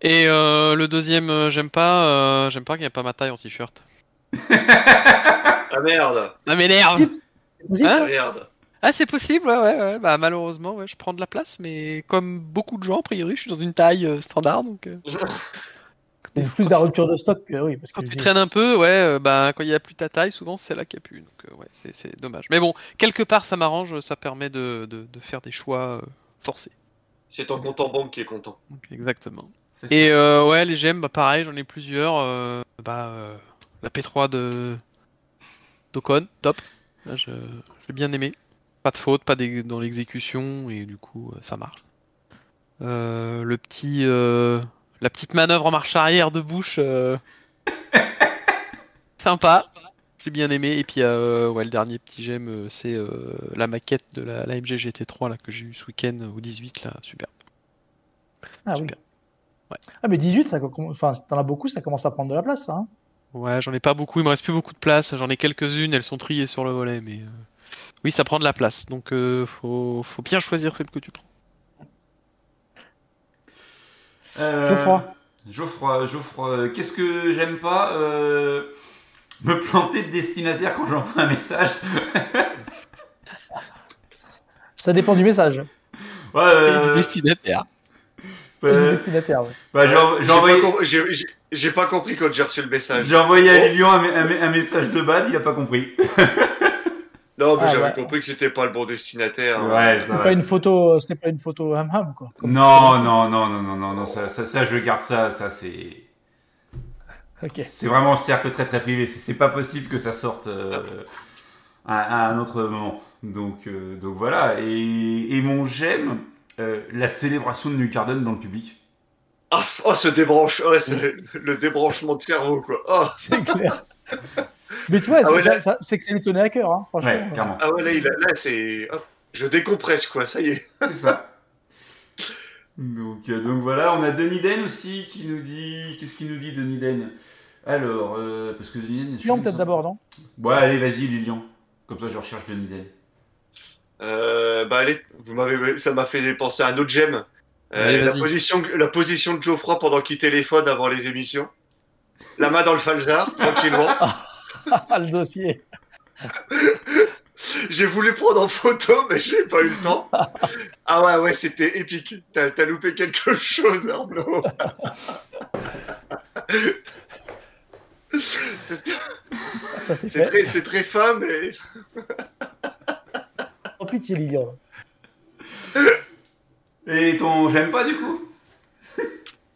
Et euh, le deuxième, euh, j'aime pas. euh, j'aime pas qu'il n'y ait pas ma taille en t-shirt. Ah merde. Ça m'énerve. Hein Merde. Ah, c'est possible, ouais, ouais, ouais. Bah, malheureusement, ouais, je prends de la place, mais comme beaucoup de gens, a priori, je suis dans une taille euh, standard, donc. Ou plus de la rupture de stock que oui. Parce que Quand tu traînes un peu, ouais, euh, bah, quand il y a plus ta taille, souvent c'est là qu'il n'y a plus. Donc, euh, ouais, c'est- c'est dommage. Mais bon, quelque part, ça m'arrange, ça permet de, de, de faire des choix euh, forcés. C'est ton compte en banque qui est content. Exactement. Et euh, ouais, les gemmes, bah, pareil, j'en ai plusieurs. euh, bah, euh, la P3 de d'Ocon, top. Là, je j'ai bien aimé. Pas de faute, pas dans l'exécution, et du coup, ça marche. Euh, le petit, euh, la petite manœuvre en marche arrière de Bush, euh, sympa. J'ai bien aimé. Et puis, euh, ouais, le dernier petit j'aime, euh, c'est euh, la maquette de la, la MG GT3 là, que j'ai eu ce week-end au 18, là, super. Ah oui. Ouais. Ah mais 18, ça, enfin, t'en as beaucoup, ça commence à prendre de la place, ça. hein. Ouais, j'en ai pas beaucoup, il me reste plus beaucoup de place. J'en ai quelques-unes, elles sont triées sur le volet, mais euh, oui, ça prend de la place. Donc faut, faut bien choisir celle que tu prends. Euh, Geoffroy. Geoffroy, Geoffroy, euh, qu'est-ce que j'aime pas Euh, Me planter de destinataire quand j'envoie un message. Ça dépend du message. Ouais, Et euh, du destinataire. Et du euh, destinataire. ouais. bah, j'ai pas com- compris quand j'ai reçu le message. j'ai envoyé à Lilian un, un- un message de bad, il a pas compris. Ah, Non, mais j'avais bah. compris que c'était pas le bon destinataire. Ouais, ça C'est va. pas une photo, c'était pas une photo ham ham quoi. Comme- Non, non, non, non, non, non, non, ça, ça, ça, je garde ça, ça c'est. Ok. C'est vraiment un cercle très très privé. C'est c'est pas possible que ça sorte euh, à, à un autre moment. Donc, euh, donc voilà. Et, et mon j'aime euh, la célébration de Nucarden dans le public. Ah, oh, ce débranche, ouais, c'est le, le débranchement de cerveau, quoi. Oh, C'est clair. Mais tu vois, Ah ouais, c'est là- ça- c'est que ça lui tenait à cœur, hein, franchement. Ouais, clairement. ah ouais, là, il a- là c'est. hop, je décompresse, quoi, ça y est. C'est ça. Donc, euh, donc voilà, on a Denis Den aussi qui nous dit. Qu'est-ce qu'il nous dit, Denis Den? Alors, euh, parce que Denis Den. je Lilian, peut-être d'abord, non? Ouais, allez, vas-y, Lilian. Comme ça, je recherche Denis Den. Euh, bah allez, vous m'avez, ça m'a fait penser à un autre gemme. Euh, Allez, la position, la position de Geoffroy pendant qu'il téléphone avant les émissions. La main dans le falzar, tranquillement. Ah, le dossier. J'ai voulu prendre en photo, mais j'ai pas eu le temps. Ah ouais, ouais, c'était épique. T'as, t'as loupé quelque chose, Arnaud. c'est, très, c'est très fin, mais Oh pitié, Lilian. Et ton j'aime pas du coup?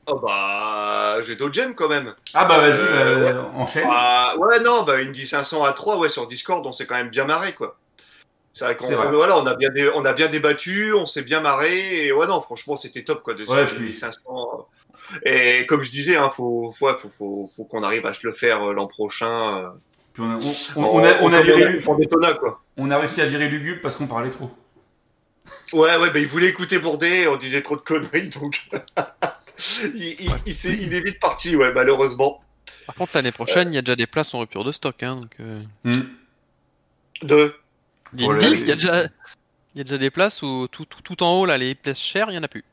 Oh bah, j'ai d'autres gemmes quand même. Ah bah vas-y, Euh, bah, enchaîne. Ah, ouais, non, bah, Indy 500 à 3, ouais, sur Discord, on s'est quand même bien marré, quoi. C'est vrai qu'on voilà, on a bien dé- on a bien débattu, on s'est bien marré, et ouais, non, franchement, c'était top, quoi, de Ouais, puis- Indy 500. Et comme je disais, hein, faut, faut, faut, faut, faut qu'on arrive à se le faire euh, l'an prochain. euh, Puis on, a, on, on- on a, on a comme viré Lu- pour Daytona, quoi. on a réussi à virer Lugubre parce qu'on parlait trop. Ouais, ouais, bah, il voulait écouter Bourdet, on disait trop de conneries, donc. il, il, il, s'est- il est vite parti, ouais, malheureusement. Par contre, l'année prochaine, il y a déjà des places en rupture de stock. Hein, donc, euh, Hmm. De. Oh il y a déjà, il y a déjà des places où tout, tout, tout en haut là, les places chères, il y en a plus.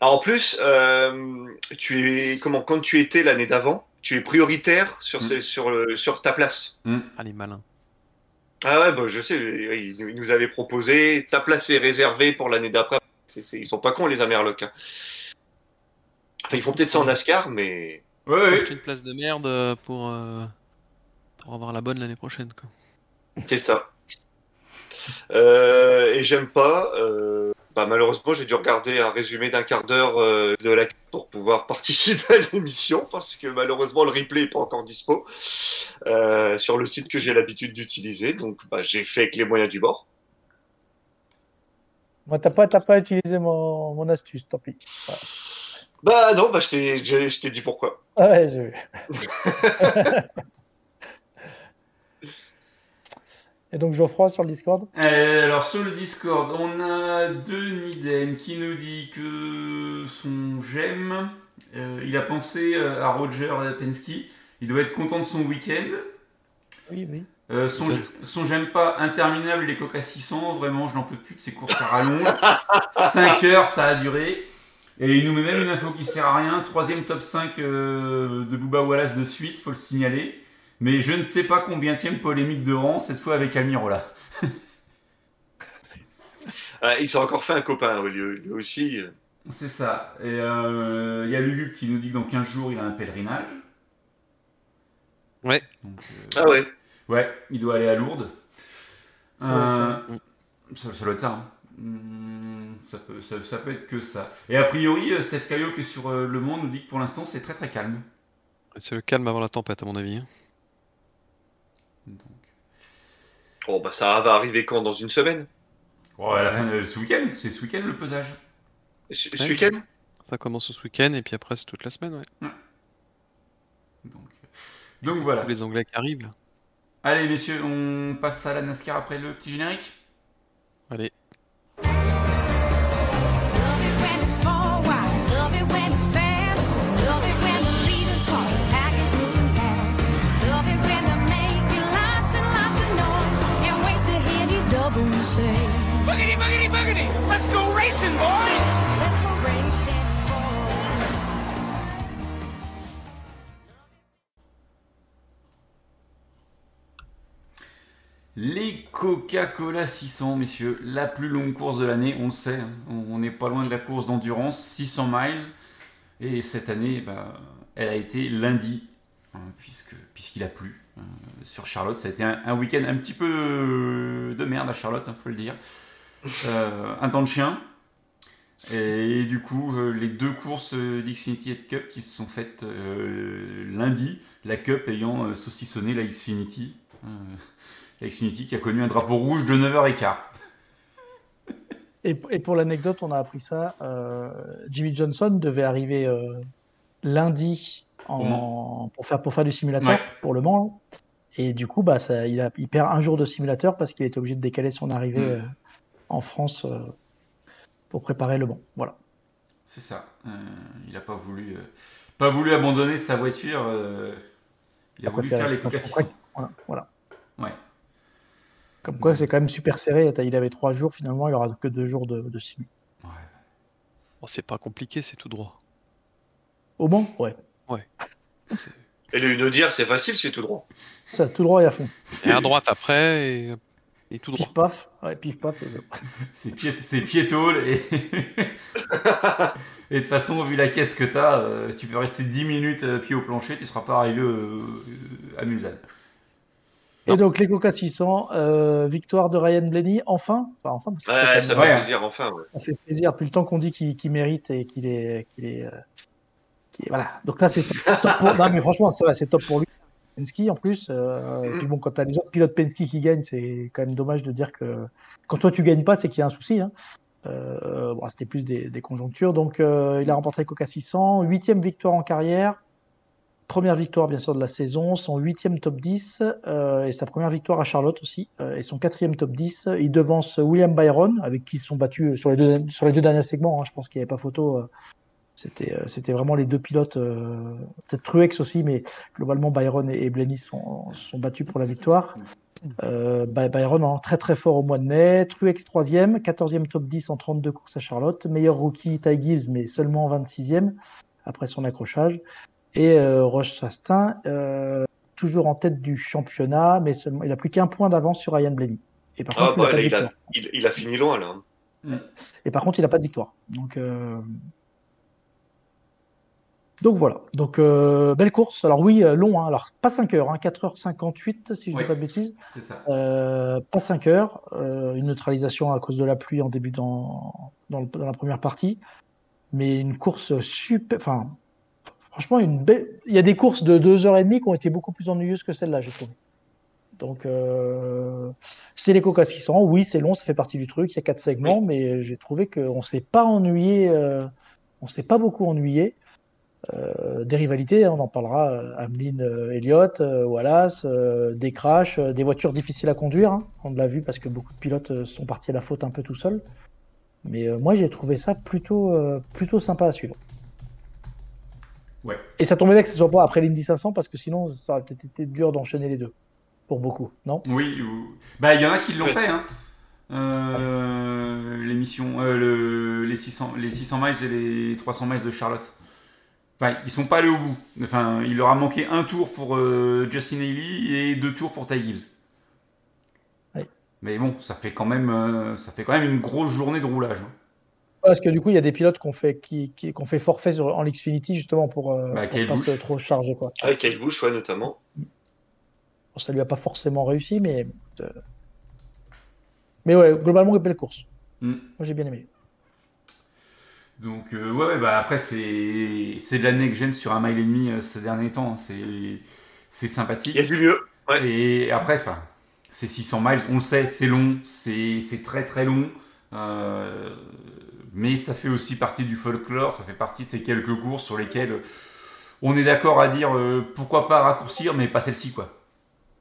Alors, en plus, euh, tu es comment quand tu étais l'année d'avant, tu es prioritaire sur, Mm. ces- sur, le, sur ta place. Ah les malins. Ah ouais, bah, je sais, il, il nous avait proposé ta place est réservée pour l'année d'après. C'est- c'est- ils sont pas cons les Américains. Enfin, ils font peut-être ça en NASCAR, mais Ouais, ouais. Acheter une place de merde euh, pour, euh, pour avoir la bonne l'année prochaine. Quoi. c'est ça. Euh, et j'aime pas. euh, bah, malheureusement, j'ai dû regarder un résumé d'un quart d'heure euh, de la pour pouvoir participer à l'émission parce que malheureusement le replay est pas encore dispo euh, sur le site que j'ai l'habitude d'utiliser. Donc, bah, j'ai fait avec les moyens du bord. Moi, t'as pas, t'as pas utilisé mon, mon astuce, tant pis. Voilà. Bah non, bah je t'ai, je, je t'ai dit pourquoi. Ah ouais, j'ai vu. Et donc Geoffroy sur le Discord? Euh, alors sur le Discord, on a Denis Den qui nous dit que son j'aime, euh, il a pensé euh, à Roger Penske. Il doit être content de son week-end. Oui, oui. Euh, son, son j'aime pas interminable les Coca 600, vraiment je n'en peux plus de ces courses à rallonge. 5 heures ça a duré. Et il nous met même une info qui sert à rien. Troisième top 5 euh, de Booba Wallace de suite, faut le signaler. Mais je ne sais pas combien tienne polémique de rang, cette fois avec Almirola. Ah, il s'est encore fait un copain, lui, lui aussi. C'est ça. Et euh, il y a Lugubre qui nous dit que dans 15 jours il a un pèlerinage. Ouais. Donc, euh, Ah ouais. Ouais, il doit aller à Lourdes. Euh, ça, ça doit être ça. hein. Hmm, ça, peut, ça, ça peut être que ça. Et a priori, euh, Steph Caillot qui est sur euh, Le Monde nous dit que pour l'instant c'est très très calme. C'est le calme avant la tempête, à mon avis. hein. Donc, Bon, bah ça va arriver quand? Dans une semaine? Oh, à la fin de ce week-end, c'est ce week-end le pesage. Ce, Ouais. ce week-end? Ça commence ce week-end et puis après, c'est toute la semaine. Ouais. Donc, donc voilà. Les Anglais qui arrivent. Là. Allez, messieurs, on passe à la NASCAR après le petit générique. Allez. Boogity, boogity, boogity! Let's go racing, boys! Les Coca-Cola 600, messieurs, la plus longue course de l'année, on le sait, hein. on n'est pas loin de la course d'endurance, 600 miles. Et cette année, bah, elle a été lundi, hein, puisqu'il a plu euh, sur Charlotte. Ça a été un, week-end un petit peu euh, de merde à Charlotte, il faut le dire. Euh, un temps de chien. Et, du coup, euh, les deux courses d'Xfinity Head Cup qui se sont faites lundi, la Cup ayant saucissonné la Xfinity. Xfinity qui a connu un drapeau rouge de 9h15. Et, et pour l'anecdote, on a appris ça. euh, Jimmy Johnson devait arriver euh, lundi en, pour, faire, pour faire du simulateur Ouais. pour le Mans. là. Et du coup, bah, ça, il, a, il perd un jour de simulateur parce qu'il est obligé de décaler son arrivée Mm. euh, en France pour préparer le Mans. Voilà. C'est ça. Il n'a pas voulu, pas voulu abandonner sa voiture. il a voulu faire les Donc, Coca c'est pour ça 600. Voilà. voilà. Ouais. Comme quoi, c'est quand même super serré. Il avait trois jours, finalement, il aura que deux jours de, de. Ouais. Bon, c'est pas compliqué, c'est tout droit. Au Mans Ouais. C'est- Et le Unodier, c'est facile, c'est tout droit. Ça, tout droit et à fond. Et à droite après, et, et tout droit. Pif paf. Ouais, pif paf. C'est pied, c'est piétole et. et de toute façon, vu la caisse que tu as, tu peux rester 10 minutes euh, pied au plancher, tu seras pas arrivé euh, à Mulsanne. Et donc, les Coca 600, euh, victoire de Ryan Blaney, enfin? Enfin, enfin parce que Ouais, c'est ça fait Ouais. plaisir, enfin. ouais. ça fait plaisir. Depuis le temps qu'on dit qu'il mérite et qu'il est. qu'il est, euh, qu'il est- Voilà. Donc là, c'est top, pour. Non, mais franchement, c'est top pour lui. Penske en plus. euh, Et puis bon, quand tu as les autres pilotes Penske qui gagnent, c'est quand même dommage de dire que quand toi tu gagnes pas, c'est qu'il y a un souci. Hein. Euh, bon, C'était plus des, des conjonctures. Donc euh, il a remporté Coca 600, huitième victoire en carrière. Première victoire bien sûr de la saison, son huitième top 10 euh, et sa première victoire à Charlotte aussi euh, et son quatrième top 10. Il devance William Byron avec qui ils se sont battus sur les deux, sur les deux derniers segments. hein. Je pense qu'il n'y avait pas photo. euh, C'était euh, vraiment les deux pilotes, euh, peut-être Truex aussi, mais globalement Byron et, et Blaney sont, sont battus pour la victoire. Euh, By- Byron en très très fort au mois de mai, Truex troisième, 14e top 10 en 32 courses à Charlotte, meilleur rookie Ty Gibbs mais seulement 26e après son accrochage, et euh, Roche Chastain euh, toujours en tête du championnat, mais seulement, il a plus qu'un point d'avance sur Ryan Blaney. Et par Ah, contre, il a bah, là, il, a, victoire. il, il a fini loin, là. Et par contre, il n'a pas de victoire. Donc, euh, Donc voilà. Donc euh, belle course. Alors oui, long. hein. Alors pas 5 heures, hein, 4h58 si je ne dis pas de bêtises. C'est ça. Euh, pas 5 heures. Euh, une neutralisation à cause de la pluie en début dans, dans, le- dans la première partie. Mais une course super. Enfin, franchement, une belle. Il y a des courses de 2h30 qui ont été beaucoup plus ennuyeuses que celle-là, j'ai trouvé. Donc, euh, c'est les Coca 600. Oui, c'est long, ça fait partie du truc. Il y a quatre segments, mais j'ai trouvé qu'on ne s'est pas ennuyé. euh, on s'est pas beaucoup ennuyé. Euh, des rivalités, hein, on en parlera. euh, Hamlin, euh, Elliott, Wallace, des crashs, des voitures difficiles à conduire. hein. on l'a vu parce que beaucoup de pilotes sont partis à la faute un peu tout seuls. Mais moi, j'ai trouvé ça plutôt, plutôt sympa à suivre. Ouais. Et ça tombait bien que ce soit pas après l'Indy 500 parce que sinon, ça aurait peut-être été dur d'enchaîner les deux. Pour beaucoup, non? Oui, ou- bah il y en a qui l'ont Ouais. fait. Hein. Euh, l'émission, euh, le- les 600, les 600 miles et les 300 miles de Charlotte. Enfin, ils sont pas allés au bout. Enfin, il leur a manqué un tour pour euh, Justin Haley et deux tours pour Ty Gibbs. Ouais. Mais bon, ça fait quand même, euh, ça fait quand même une grosse journée de roulage. hein. Parce que du coup, il y a des pilotes qui ont fait, qui, qui, ont fait forfait sur, en Xfinity justement pour, euh, Bah, pour pas Busch. se trop charger. Quoi. Avec Kyle Busch, ouais, notamment. Bon, ça lui a pas forcément réussi, mais. euh, Mais ouais, globalement, belle course. Mm. Moi, j'ai bien aimé. Donc euh, ouais, ouais, bah après c'est c'est de la next gen sur un mile et demi euh, ces derniers temps. C'est c'est sympathique. Il y a du mieux. Ouais. Et après, enfin, c'est 600 miles, on le sait, c'est long, c'est c'est très très long. Euh, mais ça fait aussi partie du folklore, ça fait partie de ces quelques courses sur lesquelles on est d'accord à dire euh, pourquoi pas raccourcir, mais pas celle-ci quoi.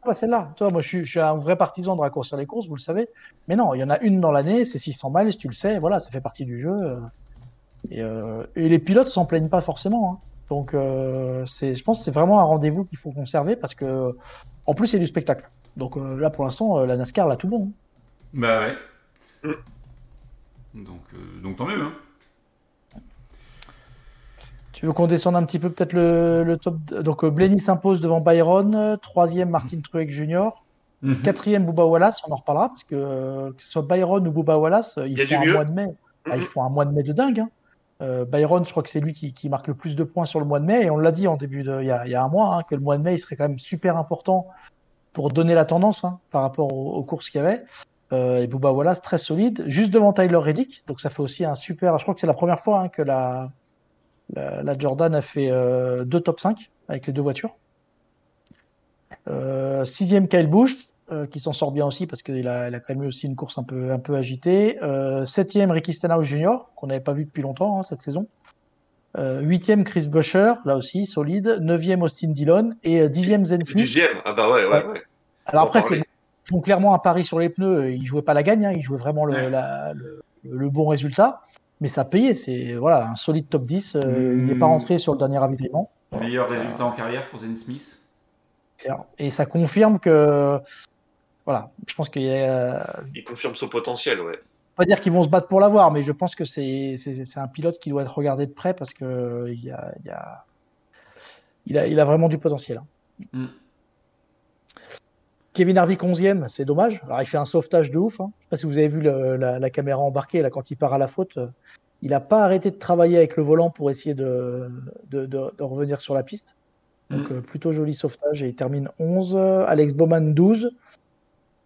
Ah bah, celle-là, tu vois, moi je suis, je suis un vrai partisan de raccourcir les courses, vous le savez. Mais non, il y en a une dans l'année, c'est 600 miles, tu le sais, voilà, ça fait partie du jeu. euh. Et, euh, et les pilotes s'en plaignent pas forcément. hein. Donc euh, je pense que c'est vraiment un rendez-vous qu'il faut conserver parce que, en plus, c'est du spectacle. Donc euh, là, pour l'instant, euh, la NASCAR, là, tout bon. Bah ouais. Donc, euh, donc tant mieux. Hein. Tu veux qu'on descende un petit peu peut-être le, le top Donc euh, Blenny s'impose devant Byron, troisième Martin Truex Jr., Mhm. quatrième Booba Wallace, on en reparlera parce que euh, que ce soit Byron ou Booba Wallace, Il y a ils du font un mois de mai. Ah, ils font un mois de mai de dingue. hein. Euh, Byron, je crois que c'est lui qui, qui marque le plus de points sur le mois de mai et on l'a dit en début de il y a, il y a un mois hein, que le mois de mai il serait quand même super important pour donner la tendance hein, par rapport aux, aux courses qu'il y avait. Euh, et Booba Wallace très solide, juste devant Tyler Reddick, donc ça fait aussi un super. Je crois que c'est la première fois hein, que la la, la Jordan a fait euh, deux top 5 avec les deux voitures. Euh, sixième Kyle Busch, euh, qui s'en sort bien aussi parce qu'il a, il a quand même eu aussi une course un peu, un peu agitée. Septième Ricky Stenhouse Jr., qu'on n'avait pas vu depuis longtemps hein, cette saison. Huitième Chris Buescher, là aussi solide. Neuvième Austin Dillon. Et dixième Zen Smith. Dixième. Ah bah ouais, ouais, Ouais. ouais. Alors après, c'est- font clairement un pari sur les pneus. Ils jouaient pas la gagne, hein, ils jouaient vraiment le, Ouais. la- le, le bon résultat. Mais ça a payé. C'est voilà, un solide top 10. Euh, Il n'est pas Mm. rentré sur le dernier ravitaillement. Meilleur résultat en carrière pour Zen Smith? Et ça confirme que. Voilà, je pense qu'il y a. Il confirme son potentiel, ouais. Pas dire qu'ils vont se battre pour l'avoir, mais je pense que c'est c'est- c'est un pilote qui doit être regardé de près parce que il y a, il y a, il a, il a vraiment du potentiel. hein. Mm. Kevin Harvick 11e, c'est dommage. Alors il fait un sauvetage de ouf. Hein. Je sais pas si vous avez vu le- la, la caméra embarquée là quand il part à la faute. Il n'a pas arrêté de travailler avec le volant pour essayer de, de, de- de revenir sur la piste. Donc Mm. euh, plutôt joli sauvetage et il termine 11. Alex Bowman 12,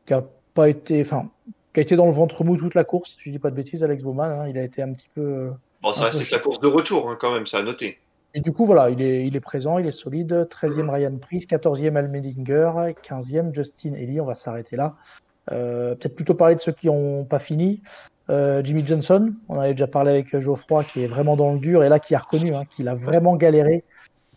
qui a pas été, enfin, qui a été dans le ventre mou toute la course. Si je dis pas de bêtises, Alex Bowman, hein, il a été un petit peu. euh, Bon, ça c'est sa course de retour, hein, quand même, ça à noter. Et du coup, voilà, il est, présent, il est solide. 13e Ryan Priest, 14e Almendinger, 15e Justin Ellie. On va s'arrêter là. Euh, Peut-être plutôt parler de ceux qui n'ont pas fini. Euh, Jimmy Johnson, on avait déjà parlé avec Geoffroy, qui est vraiment dans le dur et là qui a reconnu hein, qu'il a vraiment galéré.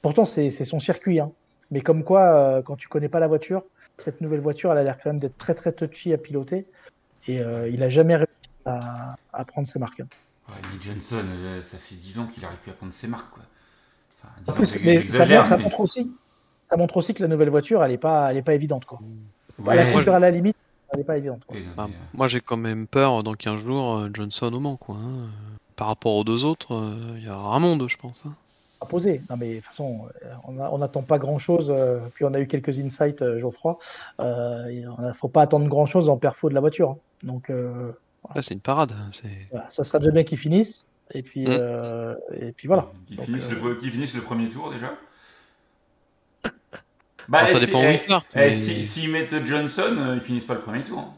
Pourtant, c'est son circuit. hein. Mais comme quoi, euh, quand tu connais pas la voiture, cette nouvelle voiture, elle a l'air quand même d'être très très touchy à piloter. Et euh, il a jamais réussi à, à prendre ses marques. Ouais, Nick Johnson, euh, ça fait 10 ans qu'il arrive plus à prendre ses marques. Quoi. Enfin, 10 En ans, plus, c'est- mais ça, montre- ça mais- montre aussi, ça montre aussi que la nouvelle voiture, elle est pas, elle est pas évidente quoi. Ouais, la conduire à la limite, elle est pas évidente. quoi. Bah, euh, moi j'ai quand même peur dans 15 jours euh, Johnson au Mans quoi. hein. Par rapport aux deux autres, euh, il y a un monde je pense. hein. À poser. Non mais de toute façon, on n'attend pas grand chose. puis on a eu quelques insights, Geoffroy. Euh, il ne faut pas attendre grand chose en perfo de la voiture. hein. Donc euh, Là c'est une parade. Voilà, ça sera déjà bien qu'ils finissent. Et puis, Mm. euh, et puis voilà. Qu'ils Donc, finissent, euh, le, qu'ils finissent le premier tour déjà. Bah, Alors, ça si- dépend où eh, ils partent. eh, si- S'ils mettent Johnson, euh, ils finissent pas le premier tour. hein.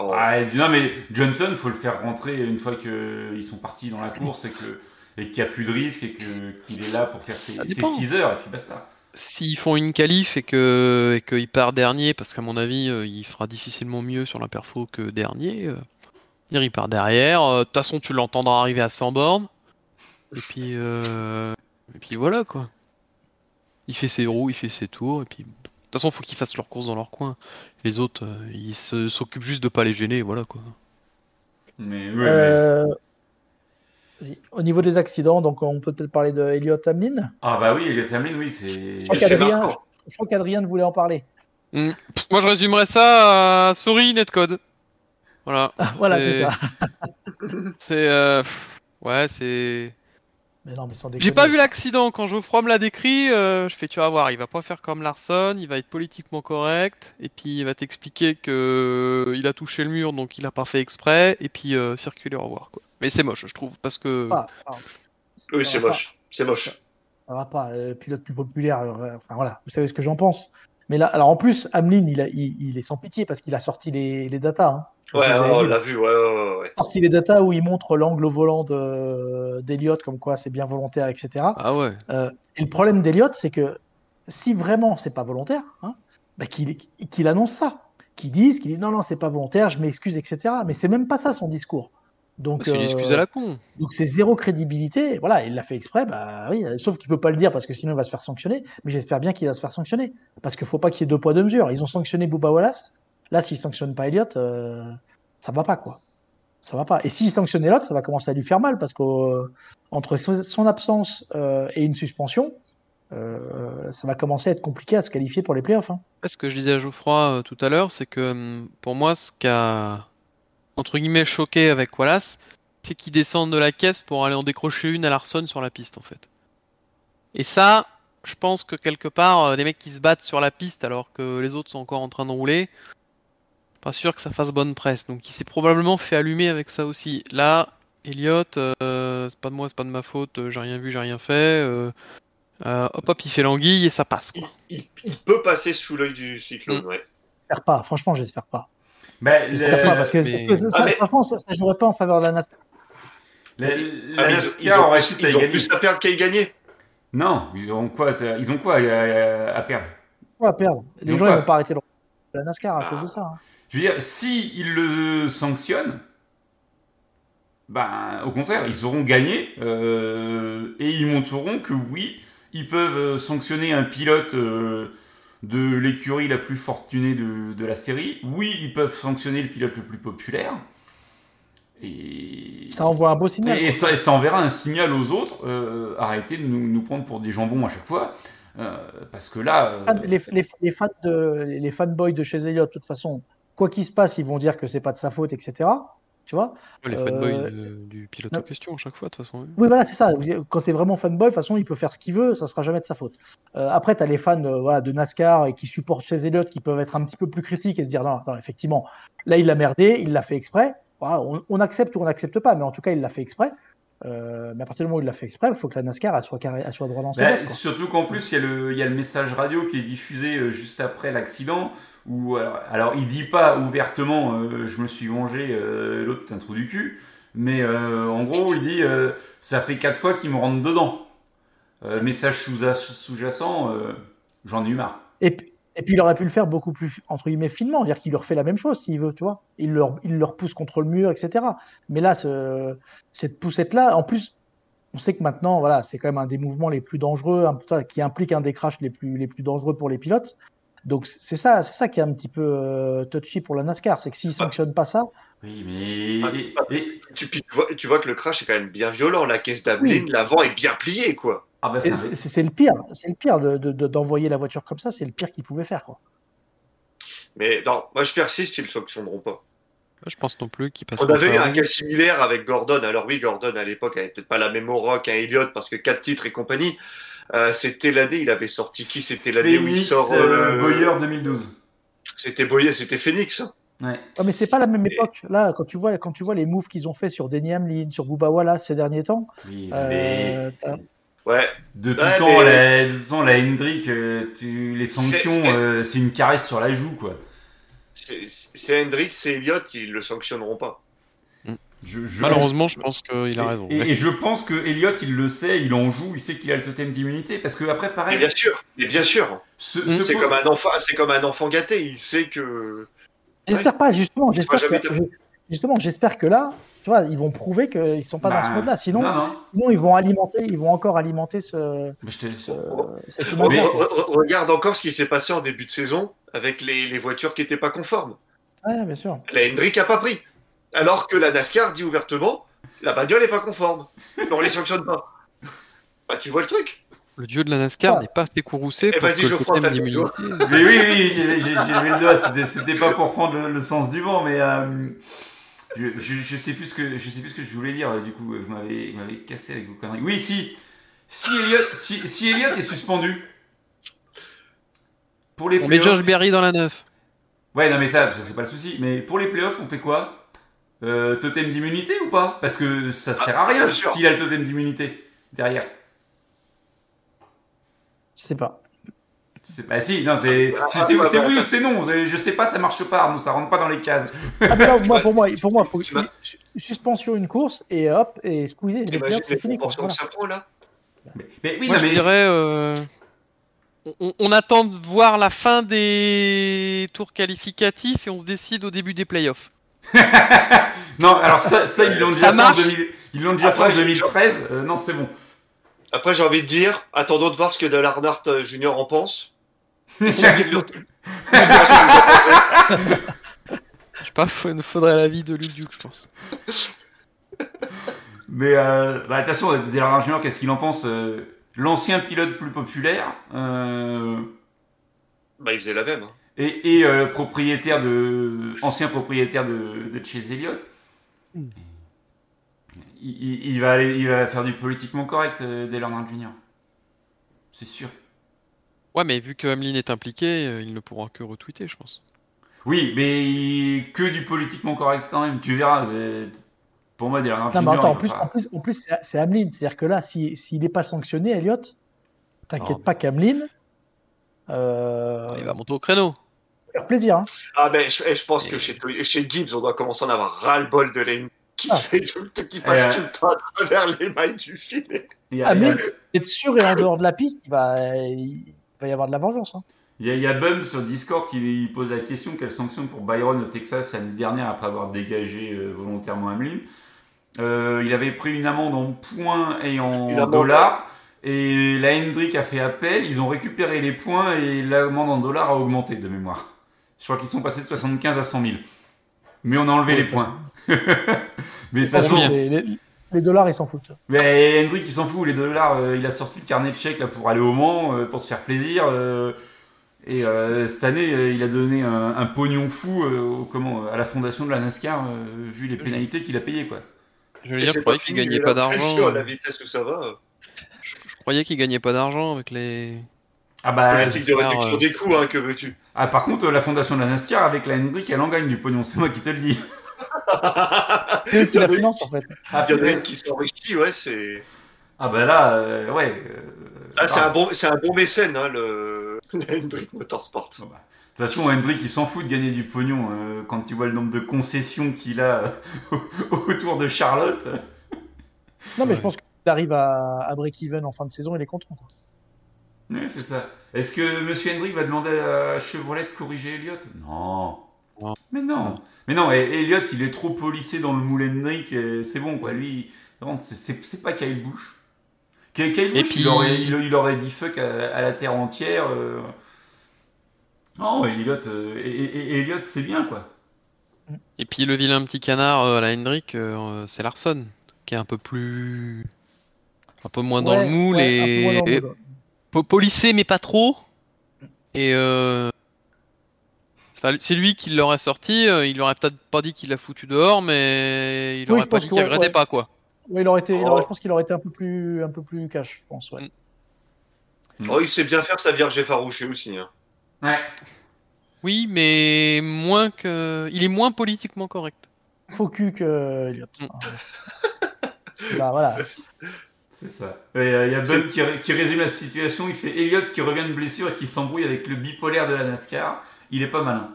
Oh. Ah, et- non, mais Johnson, faut le faire rentrer une fois qu'ils sont partis dans la course et que et qu'il n'y a plus de risque et que- qu'il est là pour faire ses, ses dépend. 6 heures et puis basta. S'ils font une qualif et que et qu'il part dernier, parce qu'à mon avis euh, il fera difficilement mieux sur la perfo que dernier, euh, dire, il part derrière. euh, De toute façon tu l'entendras arriver à 100 bornes. Et puis euh, et puis voilà quoi. Il fait ses roues, il fait ses tours et puis de toute façon faut qu'ils fassent leur course dans leur coin. Les autres euh, ils s'occupent juste de pas les gêner, voilà quoi. Mais, ouais, euh. Au niveau des accidents, donc on peut peut-être parler de Elliot Hamlin? Ah, bah oui, Elliot Hamlin, oui, c'est. Je crois qu'Adrien qu'Adrien voulait en parler. Hmm. Moi je résumerais ça à sorry netcode. Voilà. voilà, C'est- ça. C'est euh, ouais c'est. Mais non, mais sans J'ai pas vu l'accident quand Geoffroy me l'a décrit. euh, je fais, tu vas voir, il va pas faire comme Larson, il va être politiquement correct, et puis il va t'expliquer que euh, il a touché le mur, donc il a pas fait exprès, et puis euh, circuler au revoir quoi. Mais c'est moche, je trouve, parce que Ah, ah, Oui, c'est moche. C'est moche. ça va pas. euh, pilote plus populaire. enfin voilà, vous savez ce que j'en pense. Mais là, alors en plus, Hamlin, il, a- il, il est sans pitié parce qu'il a sorti les, les datas. Hein. Ouais, ouais, on l'a vu, ouais, ouais, ouais, sorti les datas où il montre l'angle au volant de d'Eliott, comme quoi c'est bien volontaire, etc. ah ouais. Euh, et le problème d'Eliott, c'est que si vraiment c'est pas volontaire, hein, bah, qu'il annonce ça, qu'il dise, qu'il dise non non c'est pas volontaire, je m'excuse, etc. Mais c'est même pas ça son discours. Donc C'est une excuse euh, à la con. donc c'est zéro crédibilité. Voilà, il l'a fait exprès, bah oui, sauf qu'il peut pas le dire parce que sinon il va se faire sanctionner. Mais j'espère bien qu'il va se faire sanctionner parce qu'il faut pas qu'il y ait deux poids deux mesures. Ils ont sanctionné Booba Wallace. Là, s'ils sanctionnent pas Elliott, euh, ça va pas quoi. Ça va pas. Et s'ils sanctionnent Elliott, ça va commencer à lui faire mal parce qu'entre son, son absence euh, et une suspension, euh, ça va commencer à être compliqué à se qualifier pour les playoffs. Hein. Ce que je disais à Geoffroy euh, tout à l'heure, c'est que hum, pour moi, ce qu'a entre guillemets choqué avec Wallace, c'est qu'ils descendent de la caisse pour aller en décrocher une à Larson sur la piste en fait. Et ça, je pense que quelque part, euh, des mecs qui se battent sur la piste alors que les autres sont encore en train de rouler, pas sûr que ça fasse bonne presse. Donc il s'est probablement fait allumer avec ça aussi. Là, Elliot, euh, c'est pas de moi, c'est pas de ma faute, euh, j'ai rien vu, j'ai rien fait. euh, euh, hop hop, il fait l'anguille et ça passe Il, quoi. il- il peut passer sous l'œil du cyclone, Mm. ouais. J'espère pas, franchement, j'espère pas. Ben, J'espère pas, parce que, mais- parce que ça, ça- Ah, mais- franchement, ça, ça jouerait pas en faveur de la NASCAR. la, la, Ah, mais ils, NASCAR ils ont, plus, à ils ont gagner. plus à perdre qu'à y gagner. Non, ils ont quoi Ils ont quoi à, à perdre Quoi à perdre Les gens ils vont pas arrêter la NASCAR à Ah. cause de ça. hein. Je veux dire, si ils le sanctionnent, ben, au contraire, ils auront gagné euh, et ils montreront que oui, ils peuvent euh, sanctionner un pilote euh, de l'écurie la plus fortunée de, de la série. Oui, ils peuvent sanctionner le pilote le plus populaire. Et Ça envoie un beau signal. et, et ça, et ça enverra un signal aux autres. euh, arrêtez de nous, nous prendre pour des jambons à chaque fois. euh, parce que là. euh, Les, les- les fans de, les fanboys de chez Elliott, de toute façon, quoi qu'il se passe, ils vont dire que c'est pas de sa faute, etc. Tu vois Les Euh, fanboys de- du pilote en question à chaque fois de toute façon. oui. Oui, voilà, c'est ça. Quand c'est vraiment fanboy, de toute façon, il peut faire ce qu'il veut, ça sera jamais de sa faute. Euh, après, tu as les fans euh, voilà, de NASCAR et qui supportent chez Elliott qui peuvent être un petit peu plus critiques et se dire non, attends, effectivement, là, il l'a merdé, il l'a fait exprès. Voilà, on, on accepte ou on n'accepte pas, mais en tout cas, il l'a fait exprès. Euh, mais à partir du moment où il l'a fait exprès, il faut que la NASCAR elle soit, carré, elle soit droit dans quoi. surtout qu'en plus, il y, a le- il y a le message radio qui est diffusé euh, juste après l'accident. Où, alors, alors, il dit pas ouvertement euh, je me suis vengé, euh, l'autre c'est un trou du cul. Mais en gros, il dit ça fait quatre fois qu'il me rentre dedans. Message sous- sous-jacent, j'en ai eu marre. Et, et puis il aurait pu le faire beaucoup plus, entre guillemets, finement, c'est-à-dire qu'il leur fait la même chose s'il veut, tu vois. Il leur, il leur pousse contre le mur, etc. Mais là, ce- cette poussette-là, en plus, on sait que maintenant, voilà, c'est quand même un des mouvements les plus dangereux, qui implique un des crashs les plus, les plus dangereux pour les pilotes. Donc c'est ça, c'est ça qui est un petit peu euh, touchy pour la NASCAR, c'est que s'ils sanctionnent pas ça, Oui, mais. Ah, Tu, vois, tu vois que le crash est quand même bien violent. La caisse d'Ablin, l'avant est bien pliée, quoi. Ah bah, c'est le pire, c'est le pire de- de- de- d'envoyer la voiture comme ça, c'est le pire qu'ils pouvaient faire, quoi. Mais non, moi je persiste, ils le sanctionneront pas. Je pense non plus qu'il passe. On avait eu un cas similaire avec Gordon. Alors oui, Gordon à l'époque avait peut-être pas la même aura qu'un Elliott parce que quatre titres et compagnie. Euh, c'était l'année, il avait sorti qui? C'était l'année où il Phoenix sort. euh, euh, Boyer 2012. C'était Boyer, c'était Phoenix. hein. Ouais. Ah, mais c'est pas la même époque. Là, quand tu vois, quand tu vois les moves qu'ils ont fait sur Denny Hamlin, sur Bubba Wallace ces derniers temps, Oui, mais. Ouais, De tout Ouais, temps, mais- la, de tout temps, la Hendrick, euh, tu, les sanctions, C'est- euh, c'est une caresse sur la joue, quoi. c'est Hendrick, c'est Elliott, ils le sanctionneront pas. Je, je- Malheureusement, je pense qu'il a raison. Et, et je pense que Elliot, il le sait, il en joue, il sait qu'il a le totem d'immunité, parce que après, Mais pareil, bien sûr, mais bien sûr. ce, Mm. ce C'est comme un enfant, c'est comme un enfant gâté. Il sait que. J'espère pas, justement. J'espère que, justement, j'espère que là, tu vois, ils vont prouver qu'ils sont pas dans Bah, ce mode-là. Sinon, Non, non, sinon, ils vont alimenter, ils vont encore alimenter ce, mais je te- ce- cette Re- image-là, re- quoi. re- regarde encore ce qui s'est passé en début de saison avec les, les voitures qui n'étaient pas conformes. Ouais, bien sûr. La Hendrick a pas pris. Alors que la NASCAR dit ouvertement la bagnole n'est pas conforme. On les sanctionne pas. Bah, tu vois le truc Le dieu de la NASCAR Ah. n'est pas assez courroucé Eh, pour vas-y, que Geoffroy, le. Mais oui, oui, j'ai levé le doigt, c'était- c'était pas pour prendre le, le sens du vent, mais euh, je, je, je sais plus ce que je sais plus ce que je voulais dire. Du coup, vous m'avez cassé avec vos conneries. Oui, si si Elliot, si, si Elliot est suspendu pour les On met Josh Berry dans la neuf. Ouais, non, mais ça, ça, c'est pas le souci. Mais pour les playoffs, on fait quoi? Euh, Totem d'immunité ou pas? Parce que ça sert à rien bien sûr. s'il a le totem d'immunité derrière. Je sais pas. C'est bah si, non, c'est Ah, c'est ah, ah, bah, oui ou c'est non. Je sais pas, ça marche pas. Non, ça rentre pas dans les cases. Ah, mais là, moi, pour moi, pour moi, faut suspension une course et hop et squeezer. Playoffs, les c'est fini. quoi. Voilà. ça prend là Mais, mais oui, Moi, non, je mais dirais. euh, On, on attend de voir la fin des tours qualificatifs et on se décide au début des playoffs. non. Alors ça, ça ils l'ont déjà fait en marche 2000 ils l'ont déjà Après, fait en je- 2013. Euh, non, c'est bon. Après, j'ai envie de dire attendons de voir ce que Dale Earnhardt euh, Junior en pense. Si envie de le- Je sais pas, il faudrait l'avis de Luc Duke, je pense. Mais euh, bah, de toute façon, Junior, qu'est-ce qu'il en pense Euh, L'ancien pilote plus populaire. euh, Bah, il faisait la même. hein. et, et euh, propriétaire de, ancien propriétaire de, de Chase Elliott. Mm. Il, il- il va aller, il va faire du politiquement correct euh, Leonard Jr. C'est sûr. Ouais, mais vu que Hamlin est impliqué, euh, il ne pourra que retweeter, je pense. Oui, mais que du politiquement correct quand même. Tu verras. pour moi, Leonard Non, mais attends, en plus, en plus, en plus c'est- Hamlin. C'est-à-dire que là, si- s'il n'est pas sanctionné, Elliott, t'inquiète Non. pas qu'Hamlin. Euh, Il va monter au créneau. faire plaisir. Hein. Ah ben, je, pense Et- que chez, chez Gibbs, on doit commencer à en avoir ras-le-bol de lane qui Ah. se fait tout le temps, qui passe Euh. tout le temps à travers les mailles du filet. il y a- il y a- Hamlin, être sûr et en dehors de la piste, il va, il va y avoir de la vengeance. Hein. Il y, a, il y a Bum sur Discord qui pose la question quelle sanction pour Byron au Texas l'année dernière après avoir dégagé euh, volontairement Hamlin. Euh, il avait pris une amende en points et en dollars. Et la Hendrick a fait appel, ils ont récupéré les points et l'amende en dollars a augmenté de mémoire. Je crois qu'ils sont passés de 75 à 100 000. Mais on a enlevé les points. Mais de toute façon, Combien? Les, les- les dollars, ils s'en foutent. mais Hendrick il s'en fout, les dollars, euh, il a sorti le carnet de chèques là, pour aller au Mans, euh, pour se faire plaisir. euh, et euh, cette année, euh, il a donné un, un pognon fou euh, au- comment, à la fondation de la NASCAR, euh, vu les pénalités qu'il a payées. Quoi. Je veux Et dire, je c'est croyais qu'il gagnait pas d'argent. à La vitesse où ça va. Je, je croyais qu'il gagnait pas d'argent avec les. Ah bah, Politique de réduction euh, des coûts, hein, que veux-tu? Ah, par contre, la fondation de la NASCAR, avec la Hendrick, elle en gagne du pognon, c'est moi qui te le dis. C'est qui la financent, en fait. Ah, Il y en a une qui s'enrichit, ouais, c'est. Ah bah là, euh, ouais. euh, Ah, c'est ah. un bon, c'est un bon mécène, hein, le Hendrick Motorsport. De toute façon, Hendrick, il s'en fout de gagner du pognon. euh, quand tu vois le nombre de concessions qu'il a euh, autour de Charlotte. Non, mais Ouais. je pense qu'il arrive à, à break-even en fin de saison, il est content. quoi. Ouais, c'est ça. Est-ce que Monsieur Hendrick va demander à Chevrolet de corriger Elliott? Non. Non. Mais non. Mais non, et Elliott, il est trop polissé dans le moule Hendrick. euh, C'est bon, quoi. Lui, c'est- pas Kyle Busch. Kyle Busch, puis- il, aurait, il, il aurait dit fuck à, à la terre entière. euh. Non, Elliott, euh, et, et- et Elliott, c'est bien, quoi. Et puis le vilain petit canard euh, à la Hendrick, c'est Larson, qui est un peu plus. un peu moins dans Ouais, le moule ouais, et. polissé, mais pas trop. Et. C'est lui qui l'aurait sorti, euh, il aurait peut-être pas dit qu'il l'a foutu dehors, mais il Oui, aurait je pas dit qu'il ouais, regrettait ouais. pas quoi. Ouais, il aurait été, il Oh. aurait- je pense qu'il aurait été un peu plus, un peu plus cash, je pense. Ouais. Oh, il sait bien faire sa vierge effarouchée aussi. Hein. Ouais. Oui, mais moins que. Il est moins politiquement correct. Faux cul que Elliott. Mm. bah voilà. C'est ça. Euh, Il y a Bud qui, ré- qui résume la situation. Il fait Elliott qui revient de blessure et qui s'embrouille avec le bipolaire de la NASCAR. Il est pas malin.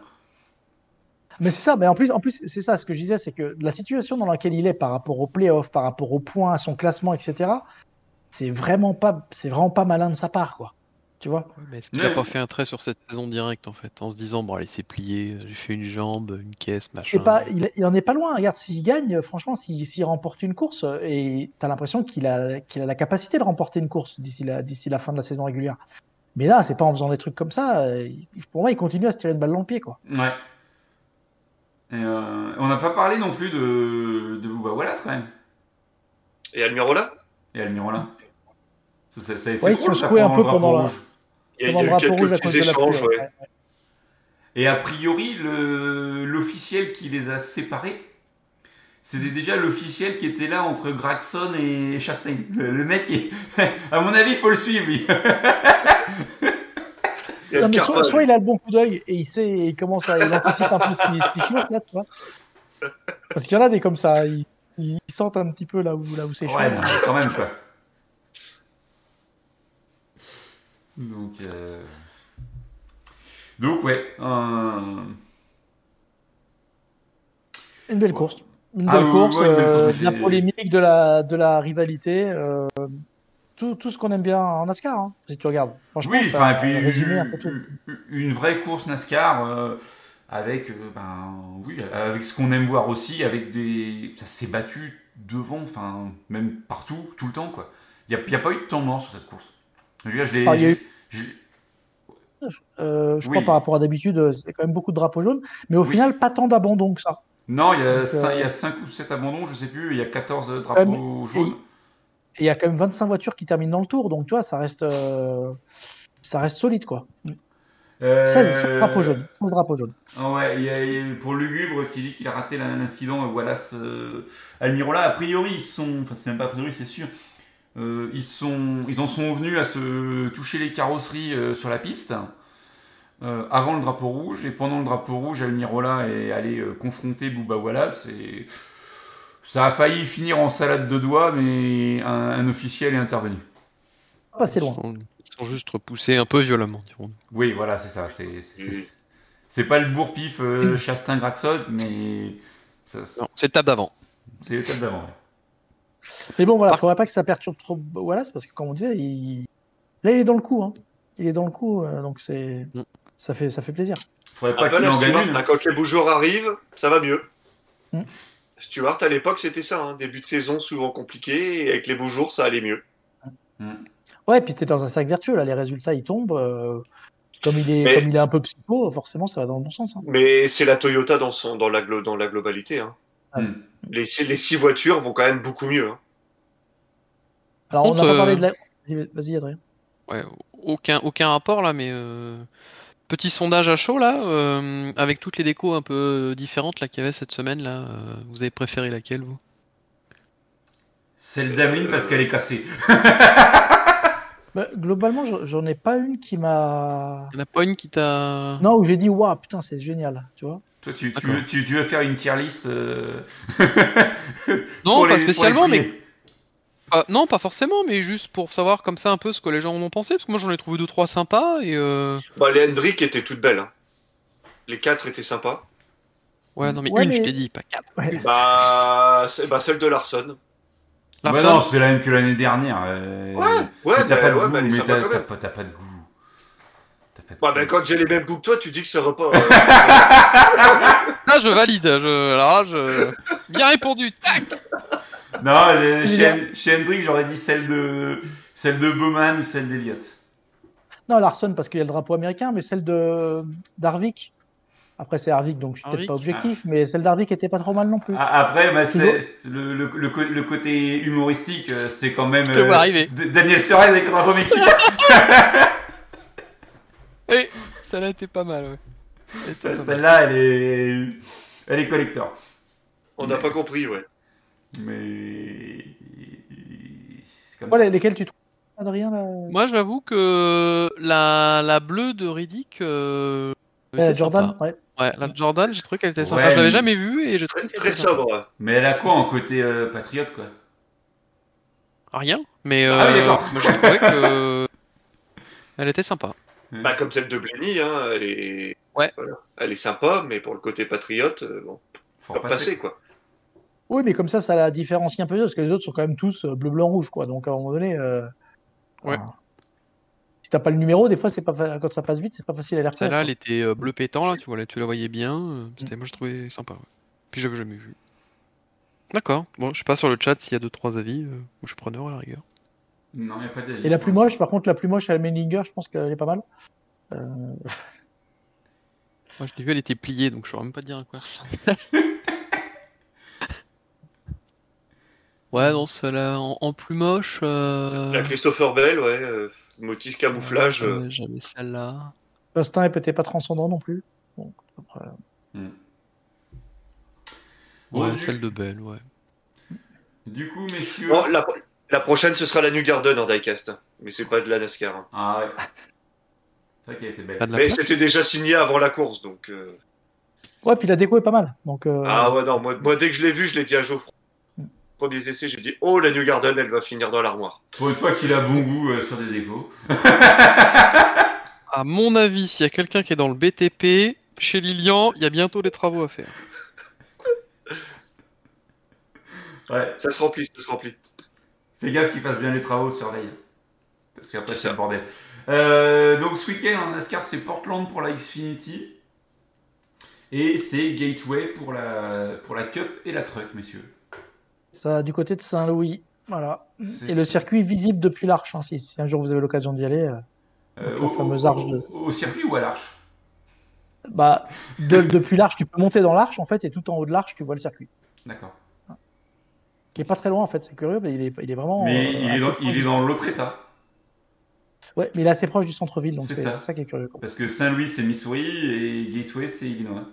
Mais c'est ça, mais en plus, en plus c'est ça, ce que je disais, c'est que la situation dans laquelle il est par rapport aux playoffs, par rapport aux points, à son classement, etc., c'est vraiment pas, c'est vraiment pas malin de sa part, quoi. Tu vois? Mais est-ce qu'il Ouais. a pas fait un trait sur cette saison directe en fait, en se disant bon allez c'est plié, j'ai fait une jambe, une caisse, machin. Pas, il, il en est pas loin. Regarde, s'il gagne, franchement, s'il s'il remporte une course, euh, et t'as l'impression qu'il a, qu'il a la capacité de remporter une course d'ici la, d'ici la fin de la saison régulière. Mais là, c'est pas en faisant des trucs comme ça. euh, il- Pour moi, il continue à se tirer une balle dans le pied, quoi. Ouais. Et, euh, on n'a pas parlé non plus de, de Bubba Wallace quand même. Et Almirola? Et Almirola. Ça, ça- ça a été Ouais, sont ça, un le peu drapeau pendant rouge. Il y a Pendant le eu drapeau quelques petits de échanges, ouais. ouais. Et a priori, le- l'officiel qui les a séparés, c'était déjà l'officiel qui était là entre Gregson et Chastain. Le, le mec, il- à mon avis, il faut le suivre, lui. Il Non, mais soit, soit il a le bon coup d'œil et il sait, il commence à, il anticipe un peu ce qui, ce qui chauffe, là, tu vois. Parce qu'il y en a des comme ça, ils, ils sentent un petit peu là où, là où c'est chaud. Ouais, mais quand même, quoi. Donc, euh... Donc, ouais. un- Une belle Ouais. course. Une Ah belle course, ouais, une belle euh, de la polémique, de la, de la rivalité, euh, tout, tout ce qu'on aime bien en NASCAR, hein, si tu regardes. Franchement, Oui, enfin, puis une, une vraie course NASCAR euh, avec, euh, ben, oui, avec ce qu'on aime voir aussi, avec des, ça s'est battu devant, enfin, même partout, tout le temps, quoi. Il n'y a, il y a pas eu de temps mort sur cette course. Je veux dire, je l'ai, Ah, il y a eu- je- Euh, je Oui. crois par rapport à d'habitude, euh, c'est quand même beaucoup de drapeaux jaunes, mais au Oui. final, pas tant d'abandon que ça. non, il y a Donc, cin- il y a 5 ou 7 abandons, je sais plus, il y a 14 drapeaux jaunes. Il y a quand même 25 voitures qui terminent dans le tour, donc tu vois, ça reste, euh, ça reste solide, quoi. Euh, 16, 16 drapeaux jaunes. 16 drapeaux jaunes. Ouais, il y a, il y a- pour Lugubre qui dit qu'il a raté l'incident Wallace euh, Almirola. A priori, ils sont. Enfin, c'est même pas a priori, c'est sûr. Euh, ils, sont, ils en sont venus à se toucher les carrosseries sur la piste euh, avant le drapeau rouge. Et pendant le drapeau rouge, Almirola est allé euh, confronter Booba Wallace. Et ça a failli finir en salade de doigts, mais un, un officiel est intervenu. Pas assez Ils loin. sont, ils sont juste repoussés un peu violemment, dirons Oui, voilà, c'est ça. C'est, c'est, c'est- c'est pas le bourre-pif euh, Chastain-Graxot, mais ça, Non, c'est le table d'avant. c'est le cap d'avant. ouais. Mais bon, voilà, Par- faudrait pas que ça perturbe trop Wallace parce que, comme on disait, il... là, il est dans le coup. Hein. Il est dans le coup, euh, donc c'est Mm. ça fait ça fait plaisir. Faudrait pas Après, qu'il en gagne quand les beaux jours arrivent, ça va mieux. Hmm. Stuart, à l'époque, c'était ça. hein, Début de saison, souvent compliqué. Et avec les beaux jours, ça allait mieux. Ouais, puis t'es dans un sac vertueux, là, les résultats ils tombent. euh, Comme il, est, Mais- comme il est un peu psycho, forcément ça va dans le bon sens. hein. Mais c'est la Toyota dans, son, dans, la, glo- dans la globalité. hein. Hmm. Les, les six voitures vont quand même beaucoup mieux. hein. Alors on n'a pas parlé euh, de la. Vas-y, Vas-y, Adrien. Ouais, aucun, aucun rapport là, mais euh, petit sondage à chaud là, euh, avec toutes les décos un peu différentes là qu'il y avait cette semaine là. euh, vous avez préféré laquelle vous? Celle d'Ameline parce qu'elle est cassée. Bah, globalement, j'en- ai pas une qui m'a. Il n'y en a pas une qui t'a. Non, où j'ai dit, waouh, putain, c'est génial, tu vois. Toi, tu, tu, veux, tu, tu veux faire une tier list euh, Non, pas les- spécialement, mais non, pas forcément, mais juste pour savoir comme ça un peu ce que les gens en ont pensé, parce que moi j'en ai trouvé deux trois sympas et euh... Bah, les Hendrick étaient toutes belles. hein. Les quatre étaient sympas. ouais, non mais Ouais, une, je t'ai dit, pas quatre. Ouais. Bah, c'est- bah, celle de Larson. Bah Larson, non, c'est la même que l'année dernière. euh, Ouais, ouais, mais t'as bah, pas de ouais, goût, bah, elle est mais sympa t'as quand t'as même. pas, t'as pas de goût. T'as pas de Ouais, goût. bah, quand j'ai les mêmes goûts que toi, tu dis que ça va pas. euh, Ah, je valide. Je... Alors là, je... Bien répondu. Tac Non, chez, est- chez Hendrick, j'aurais dit celle de, celle de Bowman ou celle d'Eliott. Non, Larson, parce qu'il y a le drapeau américain, mais celle de d'Arvik. Après, c'est Harvick, donc je suis peut-être pas objectif, mais celle d'Harvick était pas trop mal non plus. Ah, Après, bah, c'est le, le, le, co- le côté humoristique, euh, c'est quand même vois arriver. Daniel Suarez avec le drapeau mexicain. Et celle-là était pas mal, ouais. Celle-là, elle est, elle est collector. On n'a pas compris, ouais. Mais c'est comme Voilà, ça. lesquels tu trouves, Adrien là? Moi, j'avoue que la, la bleue de Riddick. Euh... Euh, était Jordan, sympa. ouais. Ouais, la Jordan, j'ai trouvé qu'elle était sympa. Ouais, je l'avais mais- jamais vue et j'ai Très, très sobre. Mais elle a quoi en côté euh, patriote, quoi? Rien, mais Ah oui, euh, moi j'ai trouvé que. Elle était sympa. Bah, comme celle de Blenny, hein, elle est. Ouais. Voilà. Elle est sympa, mais pour le côté patriote, euh, bon, Faut pas passer, quoi. Oui, mais comme ça, ça la différencie un peu, parce que les autres sont quand même tous euh, bleu, blanc, rouge, quoi. Donc à un moment donné, euh, Ouais. enfin, si t'as pas le numéro, des fois, c'est pas quand ça passe vite, c'est pas facile à les Celle-là, elle était euh, bleu pétant, là, tu, vois, là, tu la voyais bien. euh, C'était, moi, je trouvais sympa. Ouais. Puis j'avais jamais vu. D'accord. Bon, je sais pas sur le chat s'il y a deux trois avis. euh, je suis preneur à la rigueur. Non, y a pas d'avis. Et la plus moche, par contre, la plus moche, c'est la Mendinger, je pense qu'elle est pas mal. Euh, Moi, je l'ai vu, elle était pliée, donc je saurais même pas dire à quoi elle ressemble. ouais, non, celle-là, en, en plus moche. Euh... La Christopher Bell, ouais. euh, motif camouflage. euh, J'avais j'avais celle-là. L'instinct est peut-être pas transcendant non plus. Donc, après, Hmm. Ouais, Ouais. celle de Belle, ouais. Du coup, messieurs. Bon, la, la prochaine, ce sera la New Garden en diecast. Mais c'est pas de la NASCAR. hein. Ah ouais. C'est vrai qu'elle était belle. Mais place c'était déjà signé avant la course, donc. euh, Ouais, puis la déco est pas mal. Donc, euh, Ah ouais, non, moi, moi, dès que je l'ai vu, je l'ai dit à Geoffroy. Premier essai, j'ai dit Oh, la New Garden, elle va finir dans l'armoire. Pour une fois qu'il a bon goût euh, sur des décos. À mon avis, s'il y a quelqu'un qui est dans le BTP, chez Lilian, il y a bientôt des travaux à faire. Ouais. Ça se remplit, ça se remplit. Fais gaffe qu'il fasse bien les travaux, surveille. Parce qu'après, C'est le bordel. Euh, donc, ce week-end en NASCAR, c'est Portland pour la Xfinity. Et c'est Gateway pour la, pour la Cup et la Truck, messieurs. Ça du côté de Saint-Louis. Voilà. C'est- Et le circuit visible depuis l'Arche. hein, si, si un jour vous avez l'occasion d'y aller. euh, Euh, au, fameuse arche de- au- au circuit ou à l'arche? Bah, de- depuis l'Arche, tu peux monter dans l'Arche en fait, et tout en haut de l'Arche, tu vois le circuit. D'accord. Qui est pas très loin en fait, c'est curieux, mais il est, il est vraiment. Mais euh, il, est dans, proche. il est dans l'autre état. Ouais, mais il est assez proche du centre-ville, donc C'est c'est ça. c'est ça qui est curieux. Parce que Saint-Louis, c'est Missouri et Gateway, c'est Illinois.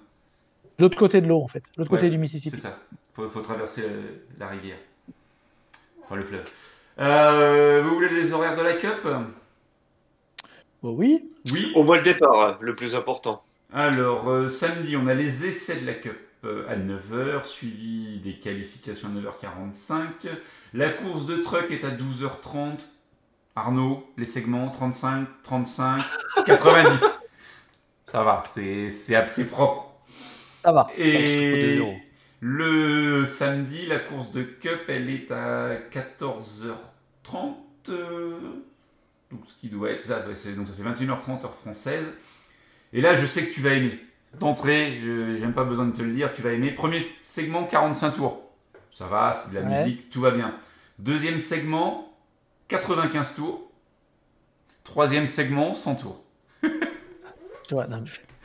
L'autre côté de l'eau, en fait. L'autre Ouais, côté du C'est Mississippi. ça. Faut, faut traverser la, la rivière. Enfin, le fleuve. Euh, vous voulez les horaires de la Cup? Bon, oui. Oui. Au moins le départ, hein, le plus important. Alors, euh, samedi, on a les essais de la Cup euh, à 9h, suivi des qualifications à 9h45. La course de truck est à 12h30. Arnaud, les segments 35, 35, 90. Ça va, c'est assez propre. Ça va. Et. Le samedi, la course de Cup, elle est à 14h30. euh, donc, ce qui doit être ça. Donc, ça fait 21h30 heure française. Et là, je sais que tu vas aimer. D'entrée, je- j'ai même pas besoin de te le dire, tu vas aimer. Premier segment, 45 tours. Ça va, c'est de la Ouais. musique, tout va bien. Deuxième segment, 95 tours. Troisième segment, 100 tours. Non,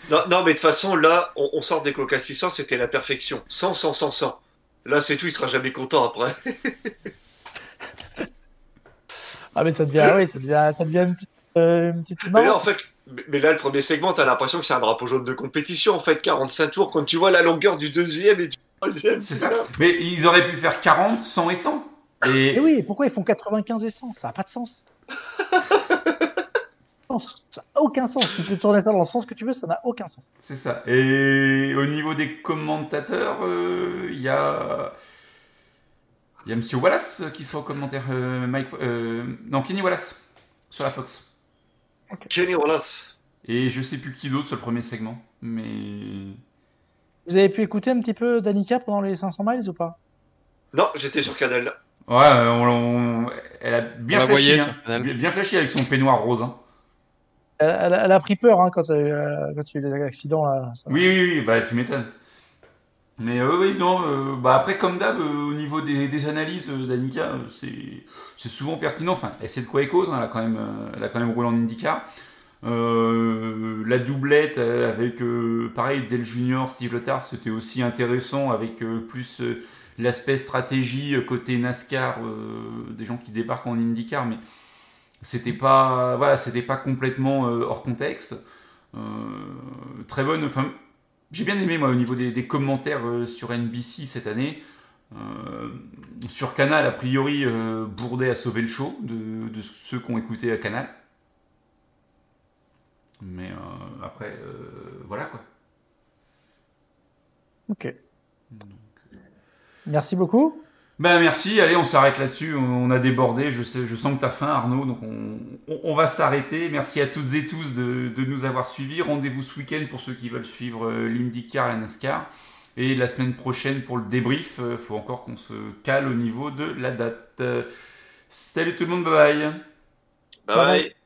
Non, non, mais de toute façon, là, on, on sort des Coca 600, c'était la perfection. 100, 100, 100, 100. Là, c'est tout, il sera jamais content après. Ah, mais ça devient, oui, ça devient, ça devient une petite, euh, une petite Mais là, en fait, mais- mais là, le premier segment, t'as l'impression que c'est un drapeau jaune de compétition, en fait, 45 tours. Quand tu vois la longueur du deuxième et du troisième, C'est ça. Mais ils auraient pu faire 40, 100 et 100. Et, Et oui, pourquoi ils font 95 et 100 Ça n'a pas de sens. Sens. Ça n'a aucun sens. Si tu veux tourner ça dans le sens que tu veux, ça n'a aucun sens. C'est ça. Et au niveau des commentateurs, euh, il y a. Il y a Monsieur Wallace qui sera au commentaire. euh, Mike, euh, non, Kenny Wallace sur la Fox. Kenny Wallace. Et je sais plus qui d'autre sur le premier segment. Mais. Vous avez pu écouter un petit peu Danica pendant les 500 miles ou pas? Non, j'étais sur Canal. Ouais, euh, on, on- elle a bien On voyait hein. Bien, avec son peignoir rose. hein. Elle, a pris peur hein, quand, euh, quand il y a eu. Ça- Oui, oui, oui, bah tu m'étonnes. Mais euh, oui, non, euh, bah après, comme d'hab, euh, au niveau des, analyses euh, c'est souvent pertinent. Enfin, elle sait de quoi elle cause, hein, elle, a quand même, elle a quand même roulé en IndyCar. La doublette avec, pareil, Dale Junior, Steve Letard, c'était aussi intéressant avec plus l'aspect stratégie côté NASCAR, des gens qui débarquent en IndyCar, mais c'était pas, voilà, c'était pas complètement euh, hors contexte. Euh, très bonne, enfin, j'ai bien aimé moi au niveau des, des commentaires euh, sur NBC cette année. Sur Canal, a priori, Bourdet a sauvé le show de, de ceux qui ont écouté à Canal. Mais euh, après, euh, voilà quoi. Ok. Merci beaucoup. Ben merci, allez, on s'arrête là-dessus. On, a débordé, je, sais, je sens que tu as faim, Arnaud, donc on, on- va s'arrêter. Merci à toutes et tous de, nous avoir suivis. Rendez-vous ce week-end pour ceux qui veulent suivre euh, l'IndyCar, la NASCAR. Et la semaine prochaine pour le débrief, il faut encore qu'on se cale au niveau de la date. Euh, salut tout le monde, bye Bye Bye. bye.